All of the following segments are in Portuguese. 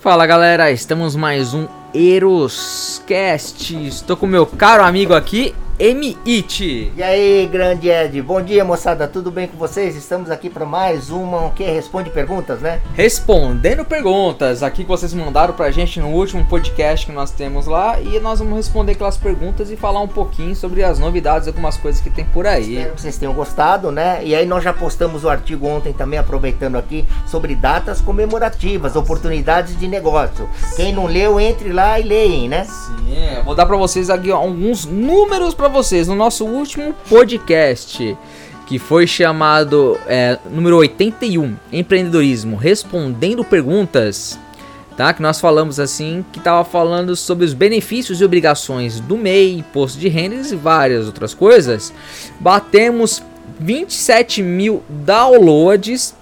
Fala galera, estamos mais um Eroscast. Estou com meu caro amigo aqui, M.I.T. E aí, grande Ed, bom dia moçada, tudo bem com vocês? Estamos aqui para mais uma que responde perguntas, né? Respondendo perguntas, aqui que vocês mandaram pra gente no último podcast que nós temos lá e nós vamos responder aquelas perguntas e falar um pouquinho sobre as novidades, algumas coisas que tem por aí. Espero que vocês tenham gostado, né? E aí nós já postamos o artigo ontem também, aproveitando aqui, sobre datas comemorativas, oportunidades de negócio. Quem não leu, entre lá e leem, né? Sim, é, vou dar pra vocês aqui ó, alguns números pra vocês no nosso último podcast, que foi chamado é, número 81, Empreendedorismo, respondendo perguntas, tá? Que nós falamos assim, que tava falando sobre os benefícios e obrigações do MEI, imposto de rendas e várias outras coisas. Batemos 27 mil downloads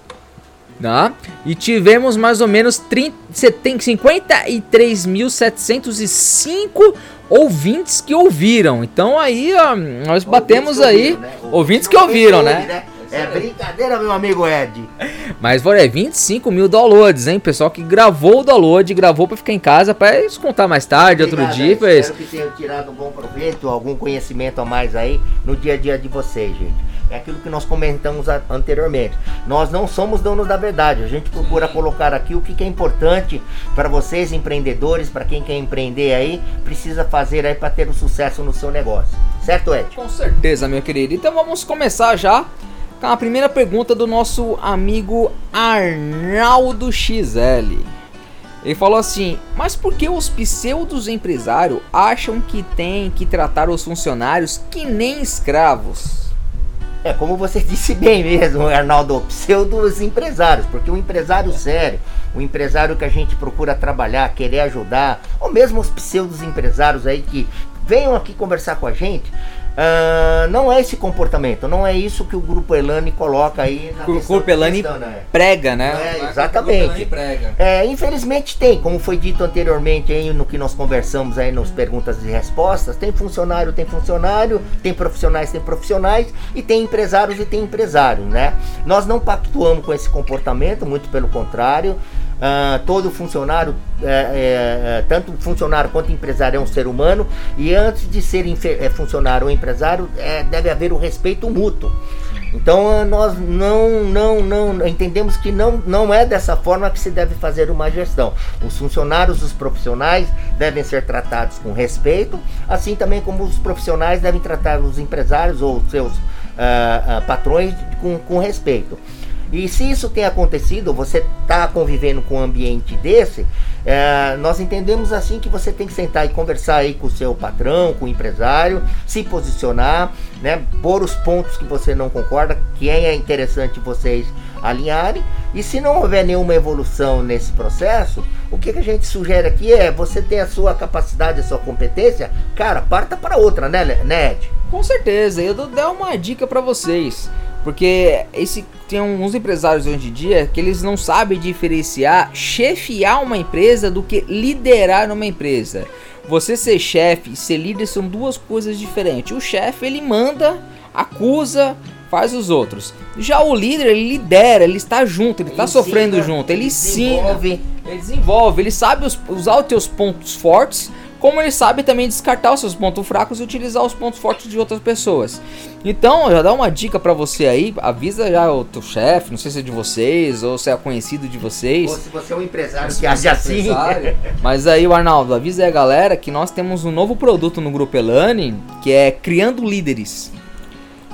Tá? E tivemos mais ou menos 30, 53.705 ouvintes que ouviram. Então aí, ó, nós batemos aí. Ouviram, né? Ouvintes que ouviram, ouve, né? É brincadeira, meu amigo Ed. Mas olha, é 25 mil downloads, hein? Pessoal que gravou o download, gravou pra ficar em casa pra descontar mais tarde, outro Obrigado, dia. Ed. Fez. Espero que tenham tirado um bom proveito, algum conhecimento a mais aí no dia a dia de vocês, gente. É aquilo que nós comentamos a- anteriormente. Nós não somos donos da verdade. A gente procura colocar aqui o que, que é importante para vocês, empreendedores, para quem quer empreender aí, precisa fazer aí para ter o sucesso no seu negócio. Certo, Ed? Com certeza, meu querido. Então vamos começar já com a primeira pergunta do nosso amigo Arnaldo XL. Ele falou assim: Mas por que os pseudos empresários acham que tem que tratar os funcionários que nem escravos? É, como você disse bem mesmo, Arnaldo, pseudos empresários, porque o empresário sério, o empresário que a gente procura trabalhar, querer ajudar, ou mesmo os pseudos empresários aí que venham aqui conversar com a gente, ah, não é esse comportamento, não é isso que o Grupo Elane coloca aí na O Grupo Elane questão, né? prega, né? É, exatamente. prega. É, infelizmente tem, como foi dito anteriormente aí no que nós conversamos aí nos perguntas e respostas, tem funcionário, tem funcionário, tem profissionais, tem profissionais e tem empresários e tem empresários, né? Nós não pactuamos com esse comportamento, muito pelo contrário. Ah, todo funcionário, é, é, é, tanto funcionário quanto empresário é um ser humano e antes de ser funcionário ou empresário deve haver o respeito mútuo. Então ah, nós não, não, não entendemos que não, não é dessa forma que se deve fazer uma gestão. Os funcionários, os profissionais devem ser tratados com respeito, assim também como os profissionais devem tratar os empresários ou seus ah, ah, patrões com, com respeito. E se isso tem acontecido, você está convivendo com um ambiente desse, é, nós entendemos assim que você tem que sentar e conversar aí com o seu patrão, com o empresário, se posicionar, né, pôr os pontos que você não concorda, que é interessante vocês alinharem. E se não houver nenhuma evolução nesse processo, o que, que a gente sugere aqui é você ter a sua capacidade, a sua competência, cara, parta para outra, né, né Ed? Com certeza, eu dou dar uma dica pra vocês. Porque esse tem uns empresários hoje em dia que eles não sabem diferenciar chefiar uma empresa do que liderar uma empresa. Você ser chefe e ser líder são duas coisas diferentes. O chefe ele manda, acusa, faz os outros. Já o líder ele lidera, ele está junto, ele está Ensina, sofrendo junto, ele ensina, desenvolve. ele desenvolve, ele sabe os- usar os teus pontos fortes, como ele sabe também descartar os seus pontos fracos e utilizar os pontos fortes de outras pessoas. Então, já dá uma dica pra você aí, avisa já o teu chefe, não sei se é de vocês ou se é conhecido de vocês. Ou se você é um empresário que você age é assim, empresário. Mas aí, o Arnaldo, avisa aí a galera que nós temos um novo produto no Grupo Elane, que é Criando Líderes.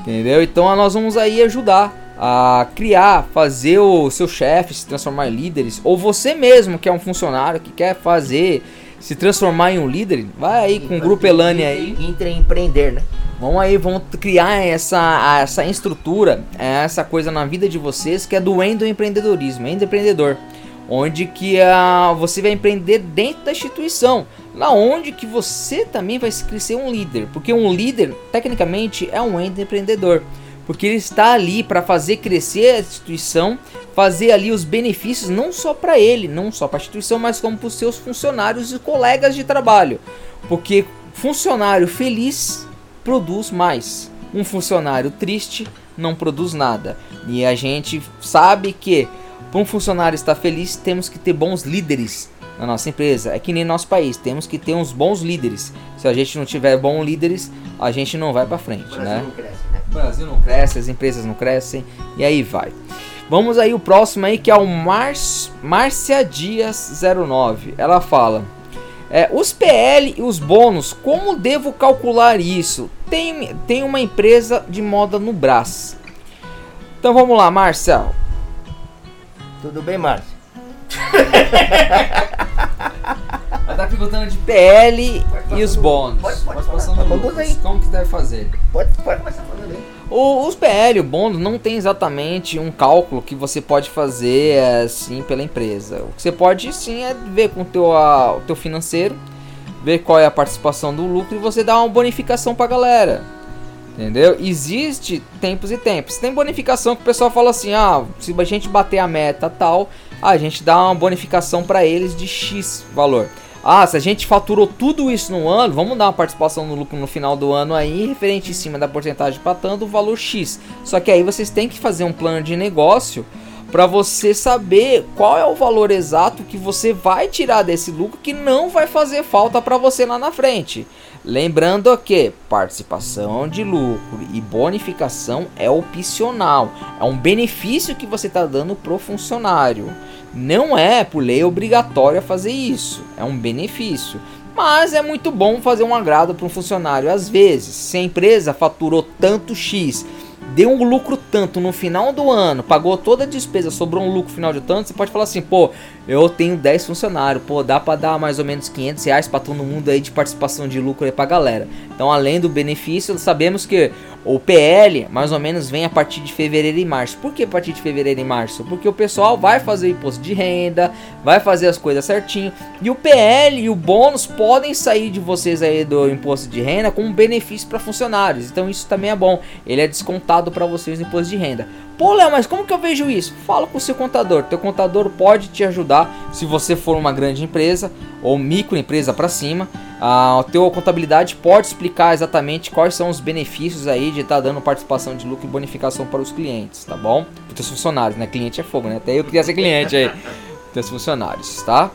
Entendeu? Então nós vamos aí ajudar a criar, fazer o seu chefe se transformar em líderes, ou você mesmo que é um funcionário que quer fazer, se transformar em um líder, vai aí com o Grupo Elane aí. Empreender, né? Vamos aí, vamos criar essa, essa estrutura, essa coisa na vida de vocês que é do endoempreendedorismo, empreendedor, onde que ah, você vai empreender dentro da instituição, na onde que você também vai crescer um líder, porque um líder tecnicamente é um empreendedor, porque ele está ali para fazer crescer a instituição, fazer ali os benefícios não só para ele, não só para a instituição, mas como para os seus funcionários e colegas de trabalho, porque funcionário feliz produz mais. Um funcionário triste não produz nada. E a gente sabe que para um funcionário estar feliz, temos que ter bons líderes na nossa empresa. É que nem nosso país, temos que ter uns bons líderes. Se a gente não tiver bons líderes, a gente não vai para frente, né? O Brasil não cresce, as empresas não crescem e aí vai. Vamos aí o próximo aí que é o Mar Márcia Dias 09. Ela fala: é, os PL e os bônus, como devo calcular isso? Tem, tem uma empresa de moda no Brás. Então vamos lá, Márcia. Tudo bem, Márcia? Ela tá perguntando de PL e os bônus. Pode, pode, pode. Tá como que deve fazer? Pode, pode começar falando aí. O, os PL, o bônus, não tem exatamente um cálculo que você pode fazer assim pela empresa. O que você pode sim é ver com o teu, a, o teu financeiro, ver qual é a participação do lucro e você dar uma bonificação pra galera. Entendeu? Existe tempos e tempos. Tem bonificação que o pessoal fala assim: ah, se a gente bater a meta tal, a gente dá uma bonificação para eles de X valor. Ah, se a gente faturou tudo isso no ano, vamos dar uma participação no lucro no final do ano aí, referente em cima da porcentagem patando o valor X. Só que aí vocês têm que fazer um plano de negócio para você saber qual é o valor exato que você vai tirar desse lucro que não vai fazer falta para você lá na frente. Lembrando que participação de lucro e bonificação é opcional, é um benefício que você está dando pro funcionário. Não é por lei obrigatório fazer isso, é um benefício. Mas é muito bom fazer um agrado para um funcionário. Às vezes, se a empresa faturou tanto X, deu um lucro tanto no final do ano, pagou toda a despesa, sobrou um lucro final de tanto, você pode falar assim, pô, eu tenho 10 funcionários, pô, dá para dar mais ou menos 500 reais para todo mundo aí de participação de lucro aí pra galera. Então, além do benefício, sabemos que o PL mais ou menos vem a partir de fevereiro e março. Por que a partir de fevereiro e março? Porque o pessoal vai fazer o imposto de renda, vai fazer as coisas certinho. E o PL e o bônus podem sair de vocês aí do imposto de renda como benefício para funcionários. Então isso também é bom. Ele é descontado para vocês no imposto de renda. Pô, Léo, mas como que eu vejo isso? Fala com o seu contador. Teu contador pode te ajudar se você for uma grande empresa ou microempresa para cima. A tua contabilidade pode explicar exatamente quais são os benefícios aí de estar tá dando participação de lucro e bonificação para os clientes, tá bom? Para os funcionários, né? Cliente é fogo, né? Até eu queria ser cliente aí. Teus funcionários, tá?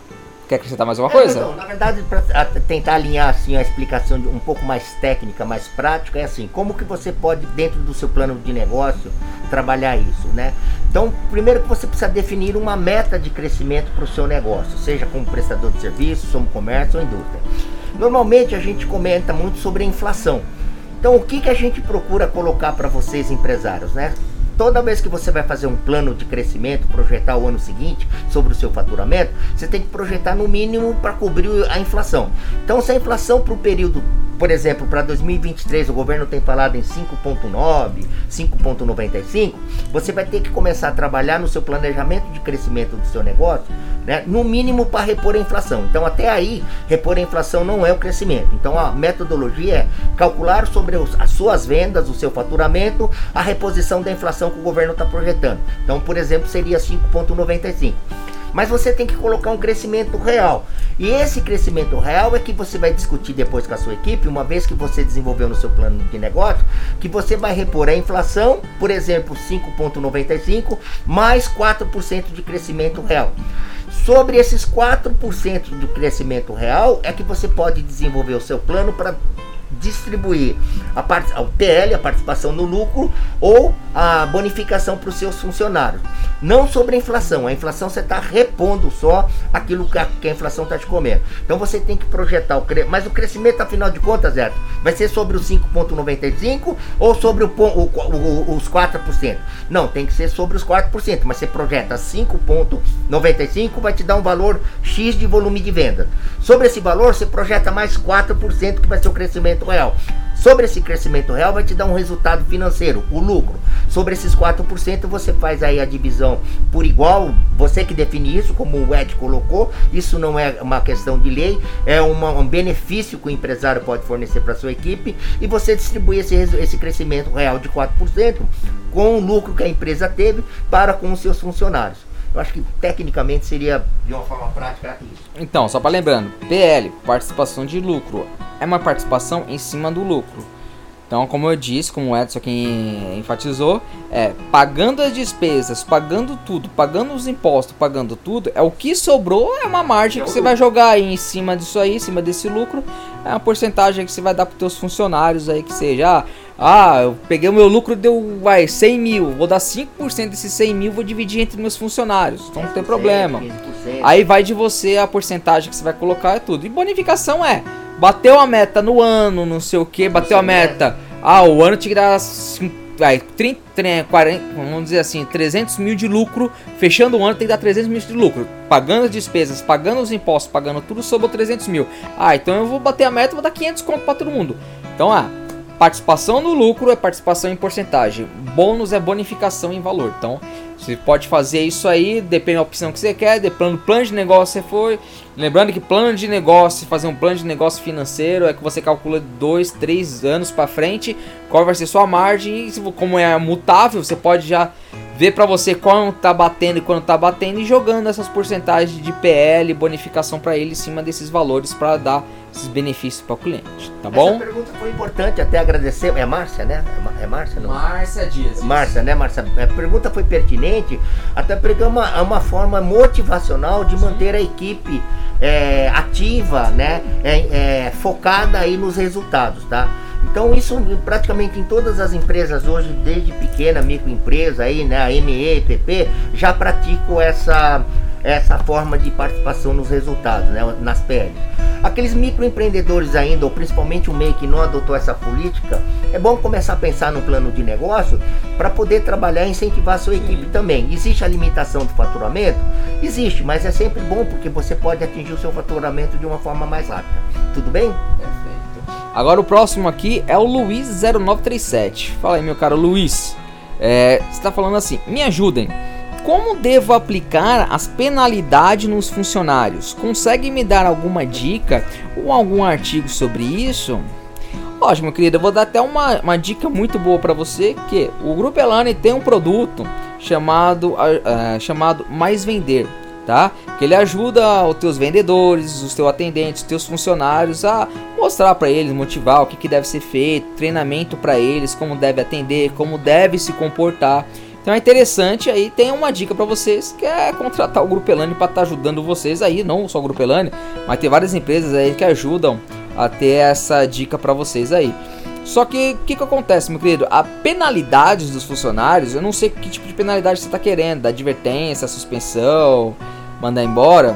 Quer acrescentar mais coisa? É, não, na verdade, para tentar alinhar assim a explicação um pouco mais técnica, mais prática, é assim, como que você pode dentro do seu plano de negócio trabalhar isso, né? Então, primeiro que você precisa definir uma meta de crescimento para o seu negócio, seja como prestador de serviços, como comércio ou indústria. Normalmente a gente comenta muito sobre a inflação. Então, o que que a gente procura colocar para vocês empresários, né? Toda vez que você vai fazer um plano de crescimento, projetar o ano seguinte sobre o seu faturamento, você tem que projetar no mínimo para cobrir a inflação. Então, se a inflação para o período por exemplo, para 2023 o governo tem falado em 5,9, 5,95, você vai ter que começar a trabalhar no seu planejamento de crescimento do seu negócio, né, no mínimo para repor a inflação. Então, até aí, repor a inflação não é o crescimento. Então, a metodologia é calcular sobre os, as suas vendas, o seu faturamento, a reposição da inflação que o governo está projetando. Então, por exemplo, seria 5,95 mas você tem que colocar um crescimento real. E esse crescimento real é que você vai discutir depois com a sua equipe, uma vez que você desenvolveu no seu plano de negócio, que você vai repor a inflação, por exemplo, 5,95 mais 4% de crescimento real. Sobre esses 4% do crescimento real é que você pode desenvolver o seu plano para distribuir a parte, o PL, a participação no lucro ou a bonificação para os seus funcionários. Não sobre a inflação. A inflação você está repondo só aquilo que a, que a inflação está te comendo. Então você tem que projetar o crescimento. Mas o crescimento, afinal de contas, Zé, vai ser sobre os 5,95 ou sobre o, o, o, os 4%? Não, tem que ser sobre os 4%. Mas você projeta 5,95 vai te dar um valor X de volume de venda. Sobre esse valor, você projeta mais 4% que vai ser o crescimento real. Sobre esse crescimento real vai te dar um resultado financeiro, o lucro. Sobre esses 4% você faz aí a divisão por igual, você que define isso, como o Ed colocou, isso não é uma questão de lei, é uma, um benefício que o empresário pode fornecer para sua equipe e você distribui esse, esse crescimento real de 4% com o lucro que a empresa teve para com os seus funcionários. Eu acho que tecnicamente seria de uma forma prática isso. Então, só para lembrando, PL, participação de lucro, é uma participação em cima do lucro. Então, como eu disse, como o Edson aqui enfatizou, é pagando as despesas, pagando tudo, pagando os impostos, pagando tudo, é o que sobrou é uma margem que você vai jogar aí em cima disso aí, em cima desse lucro, é uma porcentagem que você vai dar para os seus funcionários aí que seja, ah, ah, eu peguei o meu lucro deu vai 100 mil, vou dar 5% desses 100 mil, vou dividir entre meus funcionários, então não tem problema. Aí vai de você a porcentagem que você vai colocar é tudo. E bonificação é Bateu a meta no ano, não sei o que, bateu a meta. Ah, o ano tinha que dar vai, 30, 40, vamos dizer assim, 300 mil de lucro. Fechando o ano tem que dar 300 mil de lucro. Pagando as despesas, pagando os impostos, pagando tudo, sobrou 300 mil. Ah, então eu vou bater a meta e vou dar 500 conto pra todo mundo. Então, ah, participação no lucro é participação em porcentagem. Bônus é bonificação em valor. Então, você pode fazer isso aí, depende da opção que você quer, depende do plano de negócio que você for. Lembrando que plano de negócio, fazer um plano de negócio financeiro é que você calcula dois, três anos para frente, qual vai ser sua margem, e como é mutável, você pode já ver para você quando tá batendo e quando tá batendo e jogando essas porcentagens de PL, bonificação para ele em cima desses valores para dar esses benefícios para o cliente, tá bom? Essa pergunta foi importante, até agradecer. É Márcia, né? É Márcia, não? Márcia Dias. Márcia, né, Márcia? A pergunta foi pertinente, até porque é uma, é uma forma motivacional de manter a equipe é, ativa, né? É, é, focada aí nos resultados, tá? Então isso praticamente em todas as empresas hoje, desde pequena microempresa aí, né, a ME, PP, já praticam essa essa forma de participação nos resultados, né, nas PLs. Aqueles microempreendedores ainda, ou principalmente o MEI que não adotou essa política, é bom começar a pensar no plano de negócio para poder trabalhar e incentivar a sua equipe também. Existe a limitação do faturamento? Existe, mas é sempre bom porque você pode atingir o seu faturamento de uma forma mais rápida. Tudo bem? Perfeito. Agora o próximo aqui é o Luiz0937. Fala aí, meu caro Luiz. É, você está falando assim: me ajudem. Como devo aplicar as penalidades nos funcionários? Consegue me dar alguma dica ou algum artigo sobre isso? Meu querido, eu vou dar até uma, uma dica muito boa para você, que o Grupo Elane tem um produto chamado, uh, chamado Mais Vender, tá? Que ele ajuda os teus vendedores, os teus atendentes, os teus funcionários a mostrar para eles, motivar o que, que deve ser feito, treinamento para eles, como deve atender, como deve se comportar. Então é interessante aí, tem uma dica para vocês que é contratar o Grupo Elane para estar tá ajudando vocês aí, não só o Grupo Elane, mas tem várias empresas aí que ajudam a ter essa dica para vocês aí. Só que o que, que acontece, meu querido? A penalidade dos funcionários, eu não sei que tipo de penalidade você está querendo, da advertência, suspensão, mandar embora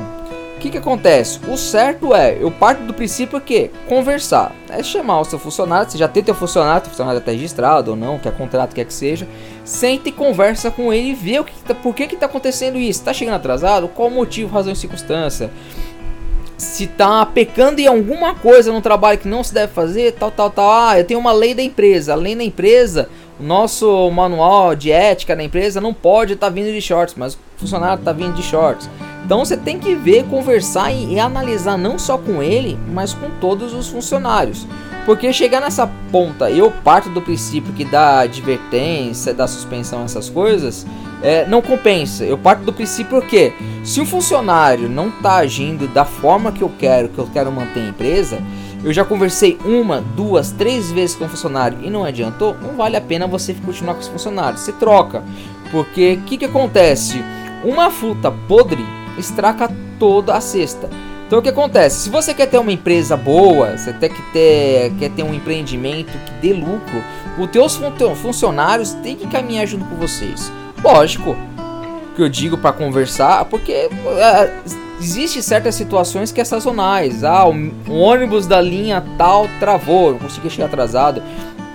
que, que acontece? O certo é, eu parto do princípio que conversar. É chamar o seu funcionário, você já tem teu funcionário, funcionário até registrado ou não, quer contrato, quer que seja. Senta e conversa com ele e vê o que, tá, por que que tá acontecendo isso. Tá chegando atrasado? Qual o motivo, razão e circunstância? Se tá pecando em alguma coisa no trabalho que não se deve fazer, tal, tal, tal. Ah, eu tenho uma lei da empresa. A lei da empresa, o nosso manual de ética da empresa não pode estar tá vindo de shorts, mas o funcionário tá vindo de shorts. Então você tem que ver, conversar e, e, analisar não só com ele, mas com todos os funcionários. Porque chegar nessa ponta, eu parto do princípio que da advertência, da suspensão, essas coisas, é, não compensa. Eu parto do princípio que se um funcionário não está agindo da forma que eu quero, que eu quero manter a empresa, eu já conversei uma, duas, três vezes com o funcionário e não adiantou, não vale a pena você continuar com esse funcionário. Você troca. Porque o que, que acontece? Uma fruta podre estraca toda a cesta. Então o que acontece? Se você quer ter uma empresa boa, você tem que ter, quer ter um empreendimento que dê lucro, os teus funcionários têm que caminhar junto com vocês. Lógico que eu digo para conversar, porque uh, existe certas situações que é sazonais. Ah, o, o ônibus da linha tal travou, não consegui chegar atrasado.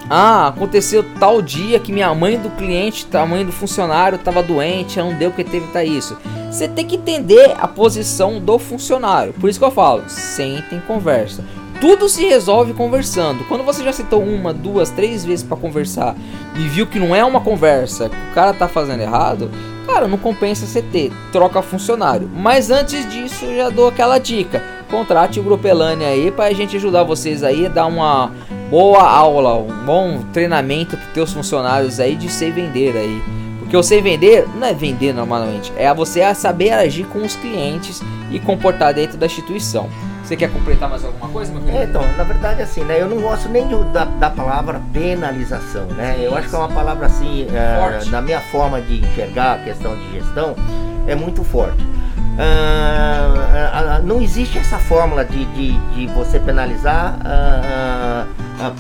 Ah, aconteceu tal dia que minha mãe do cliente, a mãe do funcionário estava doente, não deu que teve tá isso. Você tem que entender a posição do funcionário. Por isso que eu falo, sentem conversa. Tudo se resolve conversando. Quando você já citou uma, duas, três vezes para conversar e viu que não é uma conversa, que o cara tá fazendo errado, cara, não compensa você ter, troca funcionário. Mas antes disso, eu já dou aquela dica. Contrate o Grupo Elane aí para a gente ajudar vocês aí a dar uma boa aula, um bom treinamento para teus funcionários aí de se vender aí. Porque o sei vender não é vender normalmente, é você saber agir com os clientes e comportar dentro da instituição. Você quer completar mais alguma coisa, meu filho? É, então, na verdade, assim, né? Eu não gosto nem do, da, da palavra penalização, né? Eu acho que é uma palavra assim, é, na minha forma de enxergar a questão de gestão, é muito forte. Uh, uh, não existe essa fórmula de, de, de você penalizar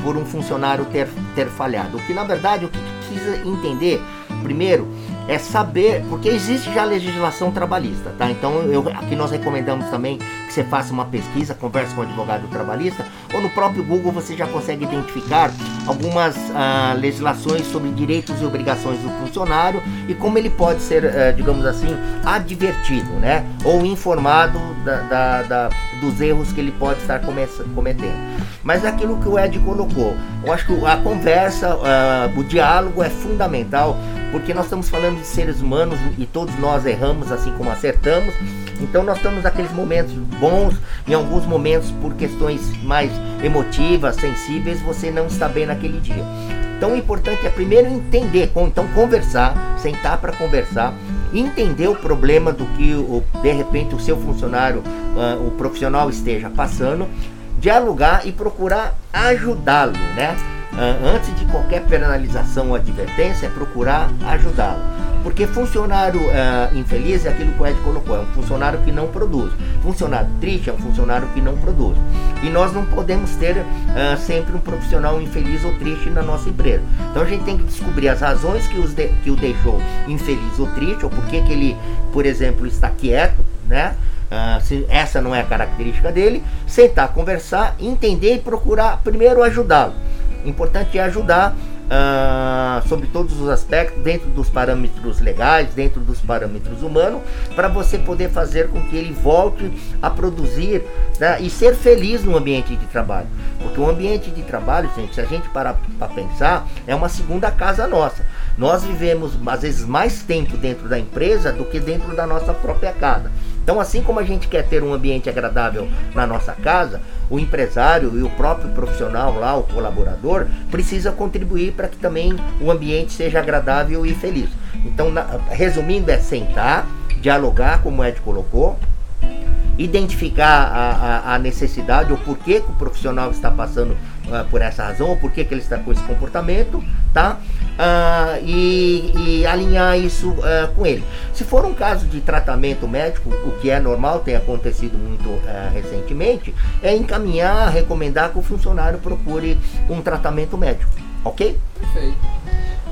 por um funcionário ter, ter falhado. O que na verdade o que precisa entender primeiro é saber, porque existe já legislação trabalhista, tá? Então eu, aqui nós recomendamos também que você faça uma pesquisa, converse com o advogado trabalhista, ou no próprio Google você já consegue identificar algumas ah, legislações sobre direitos e obrigações do funcionário e como ele pode ser, eh, digamos assim, advertido, né? Ou informado da, da, da, dos erros que ele pode estar cometendo. Mas é aquilo que o Ed colocou, eu acho que a conversa, ah, o diálogo é fundamental porque nós estamos falando de seres humanos e todos nós erramos assim como acertamos. Então nós estamos naqueles momentos bons, em alguns momentos por questões mais emotivas, sensíveis, você não está bem naquele dia. Então o importante é primeiro entender, então conversar, sentar para conversar, entender o problema do que de repente o seu funcionário, uh, o profissional esteja passando, dialogar e procurar ajudá-lo, né? uh, antes de qualquer penalização ou advertência, é procurar ajudá-lo. Porque funcionário uh, infeliz é aquilo que o Ed colocou, é um funcionário que não produz. Funcionário triste é um funcionário que não produz. E nós não podemos ter uh, sempre um profissional infeliz ou triste na nossa empresa. Então a gente tem que descobrir as razões que, de, que o deixou infeliz ou triste, ou por que ele, por exemplo, está quieto, né? Uh, se essa não é a característica dele, sentar, conversar, entender e procurar primeiro ajudá-lo importante é ajudar uh, sobre todos os aspectos, dentro dos parâmetros legais, dentro dos parâmetros humanos, para você poder fazer com que ele volte a produzir né, e ser feliz no ambiente de trabalho. Porque o ambiente de trabalho, gente, se a gente parar para pensar, é uma segunda casa nossa. Nós vivemos às vezes mais tempo dentro da empresa do que dentro da nossa própria casa. Então, assim como a gente quer ter um ambiente agradável na nossa casa, o empresário e o próprio profissional lá, o colaborador, precisa contribuir para que também o ambiente seja agradável e feliz. Então, na, resumindo, é sentar, dialogar, como o Ed colocou, identificar a, a, a necessidade ou porquê que o profissional está passando uh, por essa razão ou porquê que ele está com esse comportamento, tá? Uh, e, e, alinhar isso uh, com ele. Se for um caso de tratamento médico, o que é normal, tem acontecido muito recentemente, é encaminhar, recomendar que o funcionário procure um tratamento médico, ok? Perfeito.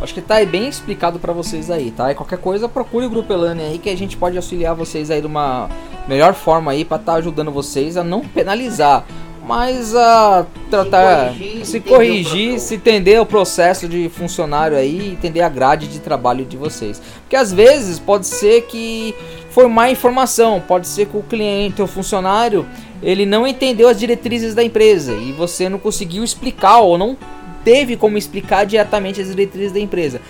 Acho que tá bem explicado para vocês aí, tá? E qualquer coisa, procure o Grupo Elane aí que a gente pode auxiliar vocês aí de uma melhor forma aí para estar tá ajudando vocês a não penalizar, mas a tratar, se corrigir, se, corrigir, se entender o processo de funcionário aí, entender a grade de trabalho de vocês. Porque às vezes pode ser que foi má informação, pode ser que o cliente, o funcionário, ele não entendeu as diretrizes da empresa e você não conseguiu explicar ou não teve como explicar diretamente as diretrizes da empresa.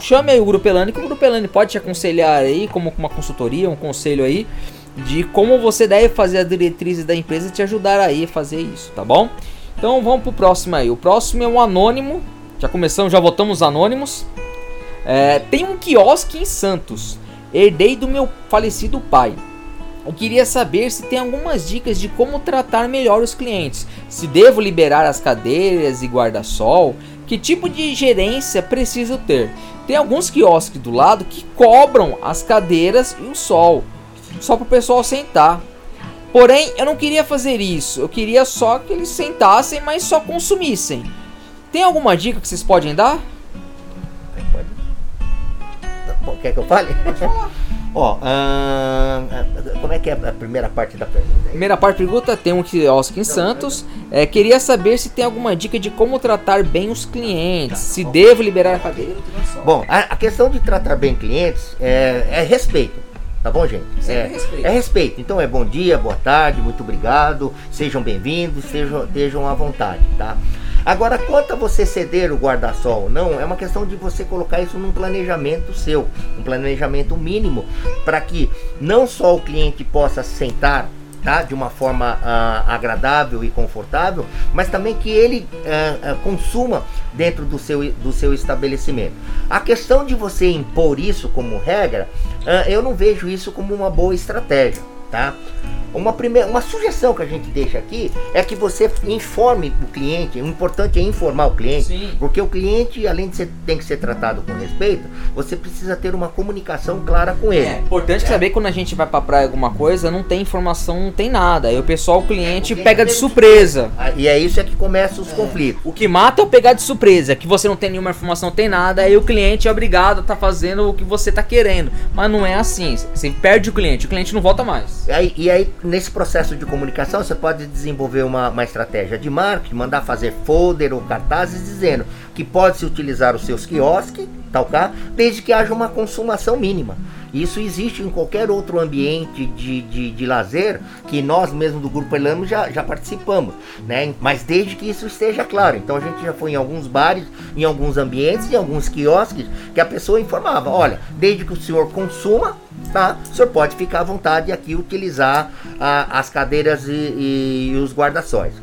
Chame aí o Grupo Elane, que o Grupo Elane pode te aconselhar aí, como uma consultoria, um conselho aí, de como você deve fazer as diretrizes da empresa te ajudar aí a fazer isso, tá bom? Então vamos pro próximo aí. O próximo é um anônimo. Já começamos, já votamos anônimos. É, tem um quiosque em Santos. Herdei do meu falecido pai. Eu queria saber se tem algumas dicas de como tratar melhor os clientes. Se devo liberar as cadeiras e guarda-sol, que tipo de gerência preciso ter. Tem alguns quiosques do lado que cobram as cadeiras e o sol, só para o pessoal sentar. Porém, eu não queria fazer isso. Eu queria só que eles sentassem, mas só consumissem. Tem alguma dica que vocês podem dar? Pode. Quer que eu fale? Pode falar. Ó, uh, como é que é a primeira parte da pergunta? Primeira parte da pergunta tem um quiosque em Santos. É, queria saber se tem alguma dica de como tratar bem os clientes, se devo liberar a cadeira. Bom, a, a, questão de tratar bem clientes é, é respeito. Tá bom, gente? É, respeito. é respeito. Então é bom dia, boa tarde, muito obrigado, sejam bem-vindos, sejam, estejam à vontade, tá? Agora, quanto a você ceder o guarda-sol não, é uma questão de você colocar isso num planejamento seu, um planejamento mínimo, para que não só o cliente possa sentar Tá? de uma forma uh, agradável e confortável, mas também que ele uh, uh, consuma dentro do seu, do seu estabelecimento. A questão de você impor isso como regra, eu não vejo isso como uma boa estratégia. Tá? Uma, primeira, uma sugestão que a gente deixa aqui é que você informe o cliente. O importante é informar o cliente, Sim. porque o cliente, além de ser, tem que ser tratado com respeito, você precisa ter uma comunicação clara com ele. É importante é. saber quando a gente vai pra praia alguma coisa, não tem informação, não tem nada. Aí o pessoal, o cliente, pega de surpresa. Ah, e é isso é que começa os é. conflitos. O que mata é o pegar de surpresa, que você não tem nenhuma informação, não tem nada, aí o cliente é obrigado a estar tá fazendo o que você tá querendo. Mas não é assim. Você perde o cliente, o cliente não volta mais. E aí, e aí nesse processo de comunicação, você pode desenvolver uma, uma estratégia de marketing, mandar fazer folder ou cartazes dizendo que pode-se utilizar os seus quiosques, tal cá, desde que haja uma consumação mínima. Isso existe em qualquer outro ambiente de, de, de lazer que nós mesmo do Grupo Elano já, já participamos, né? Mas desde que isso esteja claro. Então a gente já foi em alguns bares, em alguns ambientes, em alguns quiosques, que a pessoa informava, olha, desde que o senhor consuma, tá? O senhor pode ficar à vontade aqui utilizar a, as cadeiras e, e, e os guarda-sóis.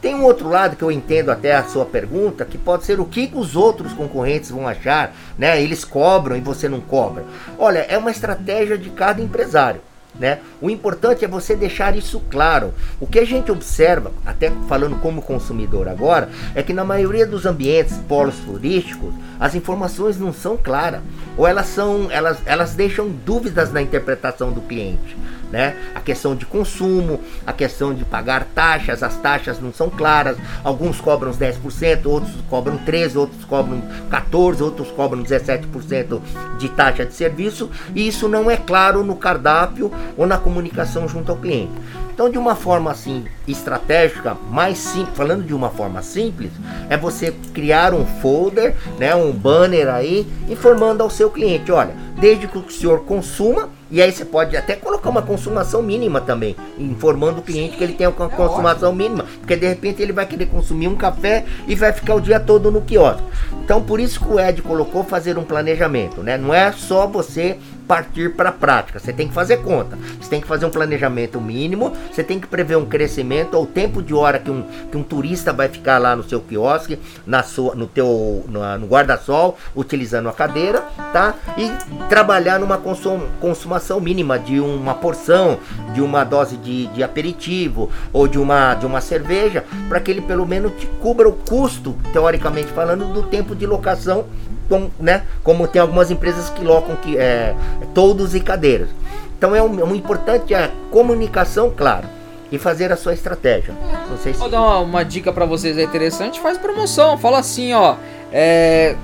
Tem um outro lado que eu entendo até a sua pergunta, que pode ser o que os outros concorrentes vão achar, né? Eles cobram e você não cobra. Olha, é uma estratégia de cada empresário. Né? O importante é você deixar isso claro. O que a gente observa, até falando como consumidor agora, é que na maioria dos ambientes polos turísticos, as informações não são claras ou elas são elas, elas deixam dúvidas na interpretação do cliente né? A questão de consumo, a questão de pagar taxas, as taxas não são claras, alguns cobram 10%, outros cobram 13%, outros cobram 14%, outros cobram 17% de taxa de serviço, e isso não é claro no cardápio ou na comunicação junto ao cliente. Então, de uma forma assim estratégica, mais simples, falando de uma forma simples, é você criar um folder, né, um banner aí, informando ao seu cliente, olha, desde que o senhor consuma, e aí você pode até colocar uma consumação mínima também, informando o cliente que ele tem uma é consumação mínima, porque de repente ele vai querer consumir um café e vai ficar o dia todo no quiosque. Então por isso que o Ed colocou fazer um planejamento, né? Não é só você partir para a prática. Você tem que fazer conta. Você tem que fazer um planejamento mínimo. Você tem que prever um crescimento ou tempo de hora que um, que um turista vai ficar lá no seu quiosque, na sua, no teu no, no guarda-sol, utilizando a cadeira, tá? E trabalhar numa consum, consumação mínima de uma porção, de uma dose de, de aperitivo ou de uma, de uma cerveja, para que ele pelo menos te cubra o custo, teoricamente falando, do tempo de locação como, né, como tem algumas empresas que locam que, é, todos e cadeiras. Então é um, um importante a comunicação clara e fazer a sua estratégia. Não sei se... Vou dar uma, uma dica para vocês é interessante, faz promoção, fala assim, ó, é,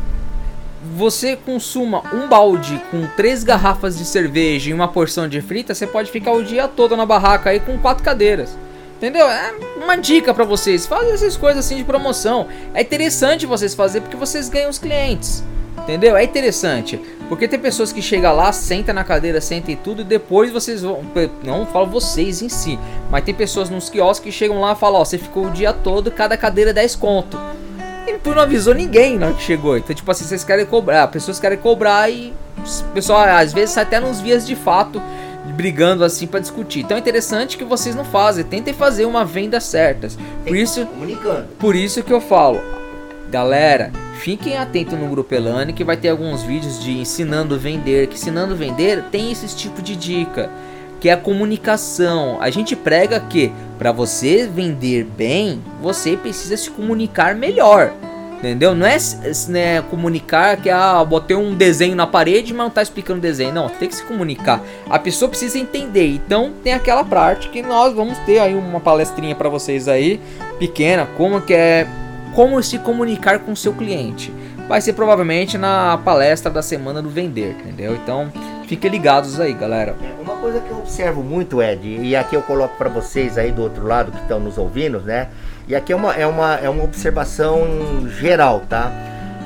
você consuma um balde com três garrafas de cerveja e uma porção de frita, você pode ficar o dia todo na barraca aí com quatro cadeiras. Entendeu? É uma dica para vocês. Fazem essas coisas assim de promoção. É interessante vocês fazer porque vocês ganham os clientes. Entendeu? É interessante. Porque tem pessoas que chegam lá, senta na cadeira, senta e tudo, e depois vocês vão. Não falo vocês em si, mas tem pessoas nos quiosques que chegam lá e falam: Ó, você ficou o dia todo, cada cadeira é 10 conto. E tu não avisou ninguém na hora que chegou. Então, tipo assim, vocês querem cobrar, pessoas querem cobrar e. O pessoal às vezes sai até nos vias de fato brigando assim para discutir. Então é interessante que vocês não fazem, tentem fazer uma venda certa. Por isso. Por isso que eu falo, galera, Fiquem atentos no Grupo Elane que vai ter alguns vídeos de ensinando vender. Que ensinando vender tem esse tipo de dica, que é a comunicação. A gente prega que para você vender bem, você precisa se comunicar melhor. Entendeu? Não é né, comunicar que ah, botei um desenho na parede, mas não tá explicando o desenho. Não, tem que se comunicar. A pessoa precisa entender. Então tem aquela prática que nós vamos ter aí uma palestrinha para vocês aí, pequena, como que é como se comunicar com seu cliente. Vai ser provavelmente na palestra da semana do vender, entendeu? Então, fiquem ligados aí, galera. Uma coisa que eu observo muito, Ed, e aqui eu coloco para vocês aí do outro lado que estão nos ouvindo, né? E aqui é uma, é uma, é uma observação geral, tá?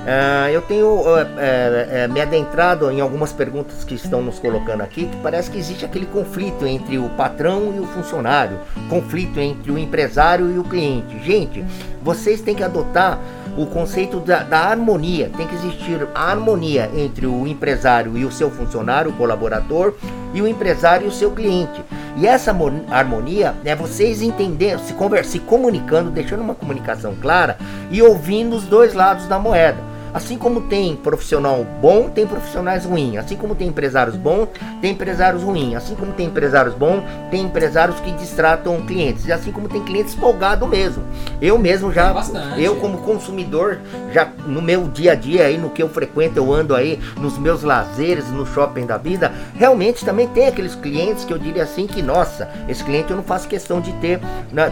Uh, eu tenho uh, uh, me adentrado em algumas perguntas que estão nos colocando aqui, que parece que existe aquele conflito entre o patrão e o funcionário, conflito entre o empresário e o cliente. Gente, vocês têm que adotar o conceito da, da, harmonia. Tem que existir harmonia entre o empresário e o seu funcionário, o colaborador, e o empresário e o seu cliente. E essa harmonia é vocês entender, se, se comunicando, deixando uma comunicação clara e ouvindo os dois lados da moeda. Assim como tem profissional bom, tem profissionais ruins. Assim como tem empresários bons, tem empresários ruins. Assim como tem empresários bons, tem empresários que distratam clientes. E assim como tem clientes folgados mesmo. Eu mesmo já, eu como consumidor, já no meu dia a dia aí, no que eu frequento, eu ando aí nos meus lazeres, no shopping da vida, realmente também tem aqueles clientes que eu diria assim que, nossa, esse cliente eu não faço questão de ter,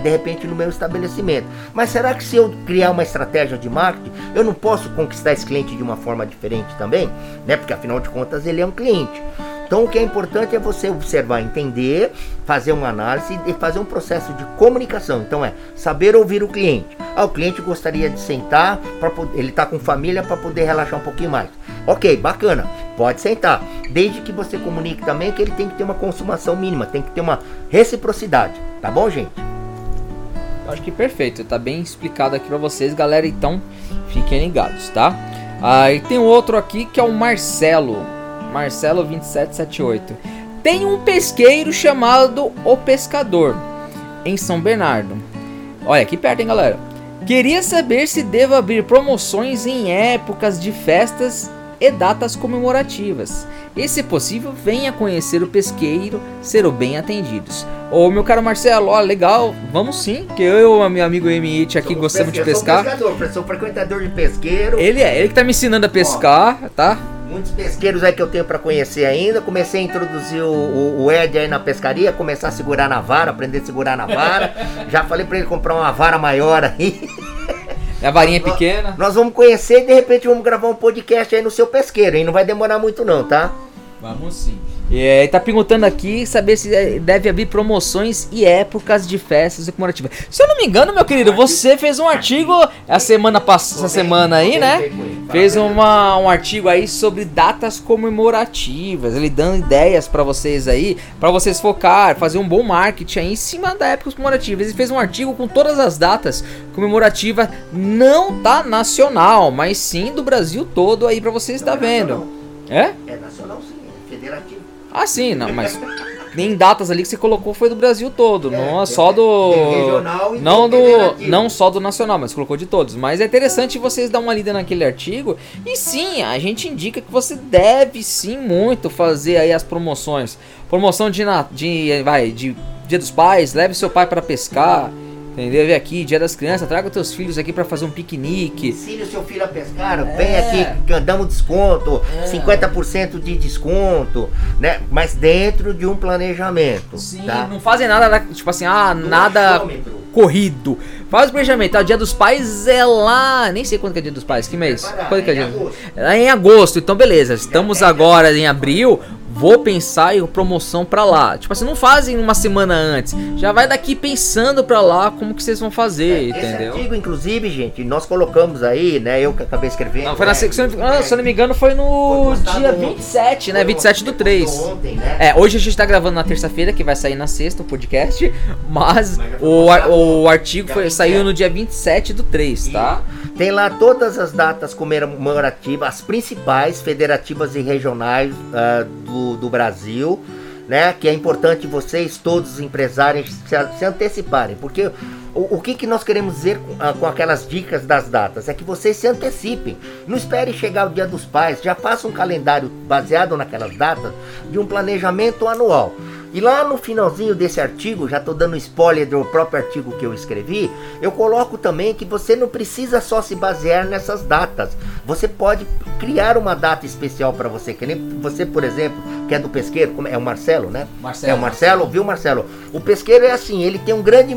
de repente, no meu estabelecimento. Mas será que se eu criar uma estratégia de marketing, eu não posso conquistar esse cliente de uma forma diferente também? Né? Porque afinal de contas ele é um cliente. Então o que é importante é você observar, entender, fazer uma análise e fazer um processo de comunicação. Então é saber ouvir o cliente. Ah, o cliente gostaria de sentar, para ele está com família para poder relaxar um pouquinho mais. Ok, bacana, pode sentar. Desde que você comunique também que ele tem que ter uma consumação mínima, tem que ter uma reciprocidade. Tá bom, gente? Acho que perfeito, tá bem explicado aqui para vocês, galera. Então fiquem ligados, tá? Aí ah, tem outro aqui que é o Marcelo. Marcelo 2778. Tem um pesqueiro chamado O Pescador, em São Bernardo. Olha, aqui perto, hein, galera. Queria saber se devo abrir promoções em épocas de festas e datas comemorativas. E se possível, venha conhecer o pesqueiro, serão bem atendidos. Ô meu caro Marcelo, ó, legal, vamos sim, que eu e meu amigo Emite aqui gostamos de pescar. Eu sou pescador, sou frequentador de pesqueiro. Ele é, ele que tá me ensinando a pescar, ó, tá? muitos pesqueiros aí que eu tenho para conhecer ainda. Comecei a introduzir o, o, o, Ed aí na pescaria, começar a segurar na vara, aprender a segurar na vara. Já falei para ele comprar uma vara maior aí. É a varinha pequena. Nós, nós vamos conhecer e de repente vamos gravar um podcast aí no seu pesqueiro, hein? Não vai demorar muito não, tá? Vamos sim. É, tá perguntando aqui saber se é, deve abrir promoções e épocas de festas comemorativas. Se eu não me engano, meu querido, você fez um artigo a semana passada, essa semana aí, né? Fez uma, um artigo aí sobre datas comemorativas, ele dando ideias para vocês aí, para vocês focar, fazer um bom marketing aí em cima da época comemorativa. Ele fez um artigo com todas as datas comemorativas, não tá nacional, mas sim do Brasil todo aí para vocês estar tá vendo. É? É nacional sim, é federativo. Ah, sim, não, mas nem datas ali que você colocou foi do Brasil todo, é, não é só do regional e não do não só do nacional, mas colocou de todos. Mas é interessante vocês dar uma lida naquele artigo e sim, a gente indica que você deve sim muito fazer aí as promoções. Promoção de de vai de Dia dos Pais, leve seu pai para pescar. Entendeu? Vem aqui, dia das crianças, traga teus filhos aqui para fazer um piquenique. Ensine o seu filho a pescar, é. vem aqui, que damos desconto, é. 50% de desconto, né? Mas dentro de um planejamento. Sim, tá? não fazem nada, tipo assim, ah, Do nada achômetro. corrido. Faz o planejamento, tá? O dia dos pais é lá. Nem sei quando que é dia dos pais, que mês? Quando que é, é dia? Agosto. É em agosto, então beleza. Estamos agora em abril vou pensar em promoção para lá. Tipo assim, não fazem uma semana antes. Já vai daqui pensando para lá como que vocês vão fazer, é, entendeu? Esse artigo, inclusive, gente, nós colocamos aí, né? Eu que acabei escrevendo. Não, foi na né, secção. Ah, se eu não me engano, foi no foi dia 27, né? 27 do 3. Ontem, né? É, hoje a gente tá gravando na terça-feira, que vai sair na sexta o podcast. Mas o, ar, o artigo foi, saiu no dia 27 do 3, tá? Tem lá todas as datas comemorativas, as principais, federativas e regionais uh, do do, Brasil, né? Que é importante vocês, todos os empresários, se, se anteciparem, porque o, o, que, que nós queremos dizer com, ah, com, aquelas dicas das datas? É que vocês se antecipem. Não espere chegar o dia dos pais, já faça um calendário baseado naquelas datas de um planejamento anual. E lá no finalzinho desse artigo, já estou dando spoiler do próprio artigo que eu escrevi, eu coloco também que você não precisa só se basear nessas datas. Você pode criar uma data especial para você. Que nem você, por exemplo, que é do pesqueiro, é o Marcelo, né? Marcelo. É o Marcelo, viu, Marcelo? O pesqueiro é assim, ele tem um grande.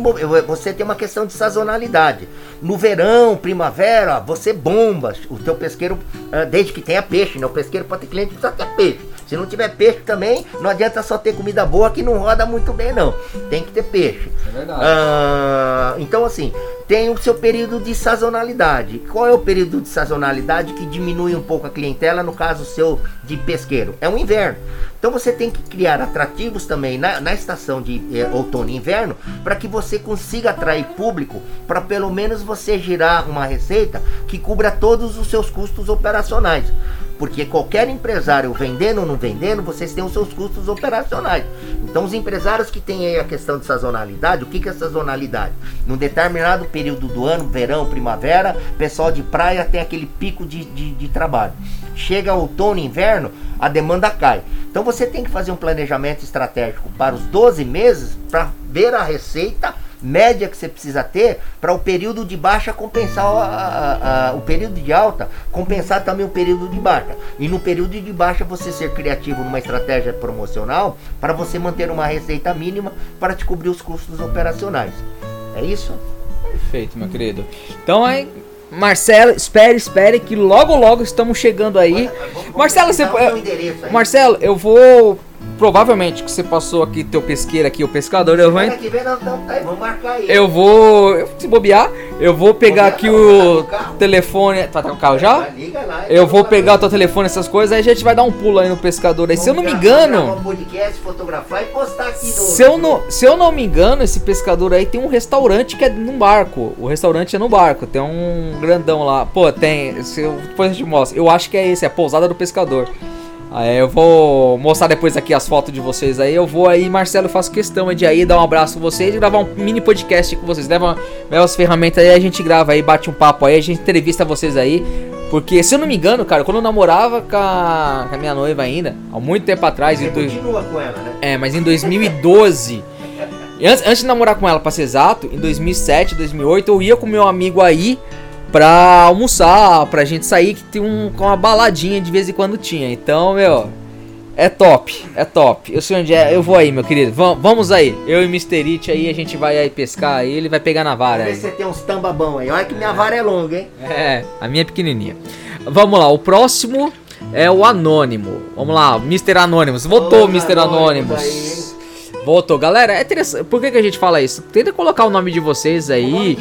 Você tem uma questão de sazonalidade. No verão, primavera, você bomba o teu pesqueiro, ah, desde que tenha peixe, né? O pesqueiro pode ter cliente que precisa ter peixe. Se não tiver peixe também, não adianta só ter comida boa que não roda muito bem, não. Tem que ter peixe. É verdade. Ah, então, assim, tem o seu período de sazonalidade. Qual é o período de sazonalidade que diminui um pouco a clientela, no caso seu de pesqueiro? É o inverno. Então você tem que criar atrativos também na, na estação de eh, outono e inverno para que você consiga atrair público para pelo menos você girar uma receita que cubra todos os seus custos operacionais. Porque qualquer empresário vendendo ou não vendendo, vocês têm os seus custos operacionais. Então os empresários que têm aí a questão de sazonalidade, o que, que é sazonalidade? Num determinado período do ano, verão, primavera, pessoal de praia tem aquele pico de, de, de trabalho. Chega outono, inverno, a demanda cai. Então você tem que fazer um planejamento estratégico para os 12 meses para ver a receita média que você precisa ter para o período de baixa compensar a, a, a, o período de alta, compensar também o período de baixa. E no período de baixa você ser criativo numa estratégia promocional para você manter uma receita mínima para te cobrir os custos operacionais. É isso? Perfeito, meu querido. Então aí Marcelo, espere, espere que logo logo estamos chegando aí. Marcelo, você Marcelo, eu vou provavelmente que você passou aqui teu pesqueiro aqui, o pescador, eu vou Eu vou, se bobear, eu vou pegar aqui o telefone, tá, tá com o carro já? Eu vou pegar o teu telefone essas coisas, aí a gente vai dar um pulo aí no pescador. Aí, se eu não me engano, Se eu não, se eu não me engano, esse pescador aí tem um restaurante que é num barco. O restaurante é no barco, tem um grandão lá. Pô, tem, se eu, depois a gente mostra. Eu acho que é esse, é a pousada do pescador. Aí eu vou mostrar depois aqui as fotos de vocês aí. Eu vou aí, Marcelo, faço questão de aí dar um abraço com vocês e gravar um mini podcast com vocês. Leva, leva as ferramentas aí, a gente grava aí, bate um papo aí, a gente entrevista vocês aí. Porque, se eu não me engano, cara, quando eu namorava com a, com a minha noiva ainda, há muito tempo atrás. Você continua com ela, né? É, mas em 2012. antes, antes de namorar com ela, pra ser exato, em 2007, 2008, eu ia com meu amigo aí pra almoçar, pra gente sair, que tem um, uma baladinha de vez em quando tinha. Então, meu, é top, é top. Eu sei onde é, eu vou aí, meu querido. V vamos aí. Eu e Mr. It aí, a gente vai aí pescar aí, ele vai pegar na vara aí. você tem uns tambabão aí. Olha que minha vara é longa, hein? É, a minha é pequenininha. Vamos lá, o próximo é o Anônimo. Vamos lá, Mr. Anonymous. Voltou, Mr. Anonymous. Aí, Voltou, galera. É interessante. Por que, que a gente fala isso? Tenta colocar o nome de vocês aí.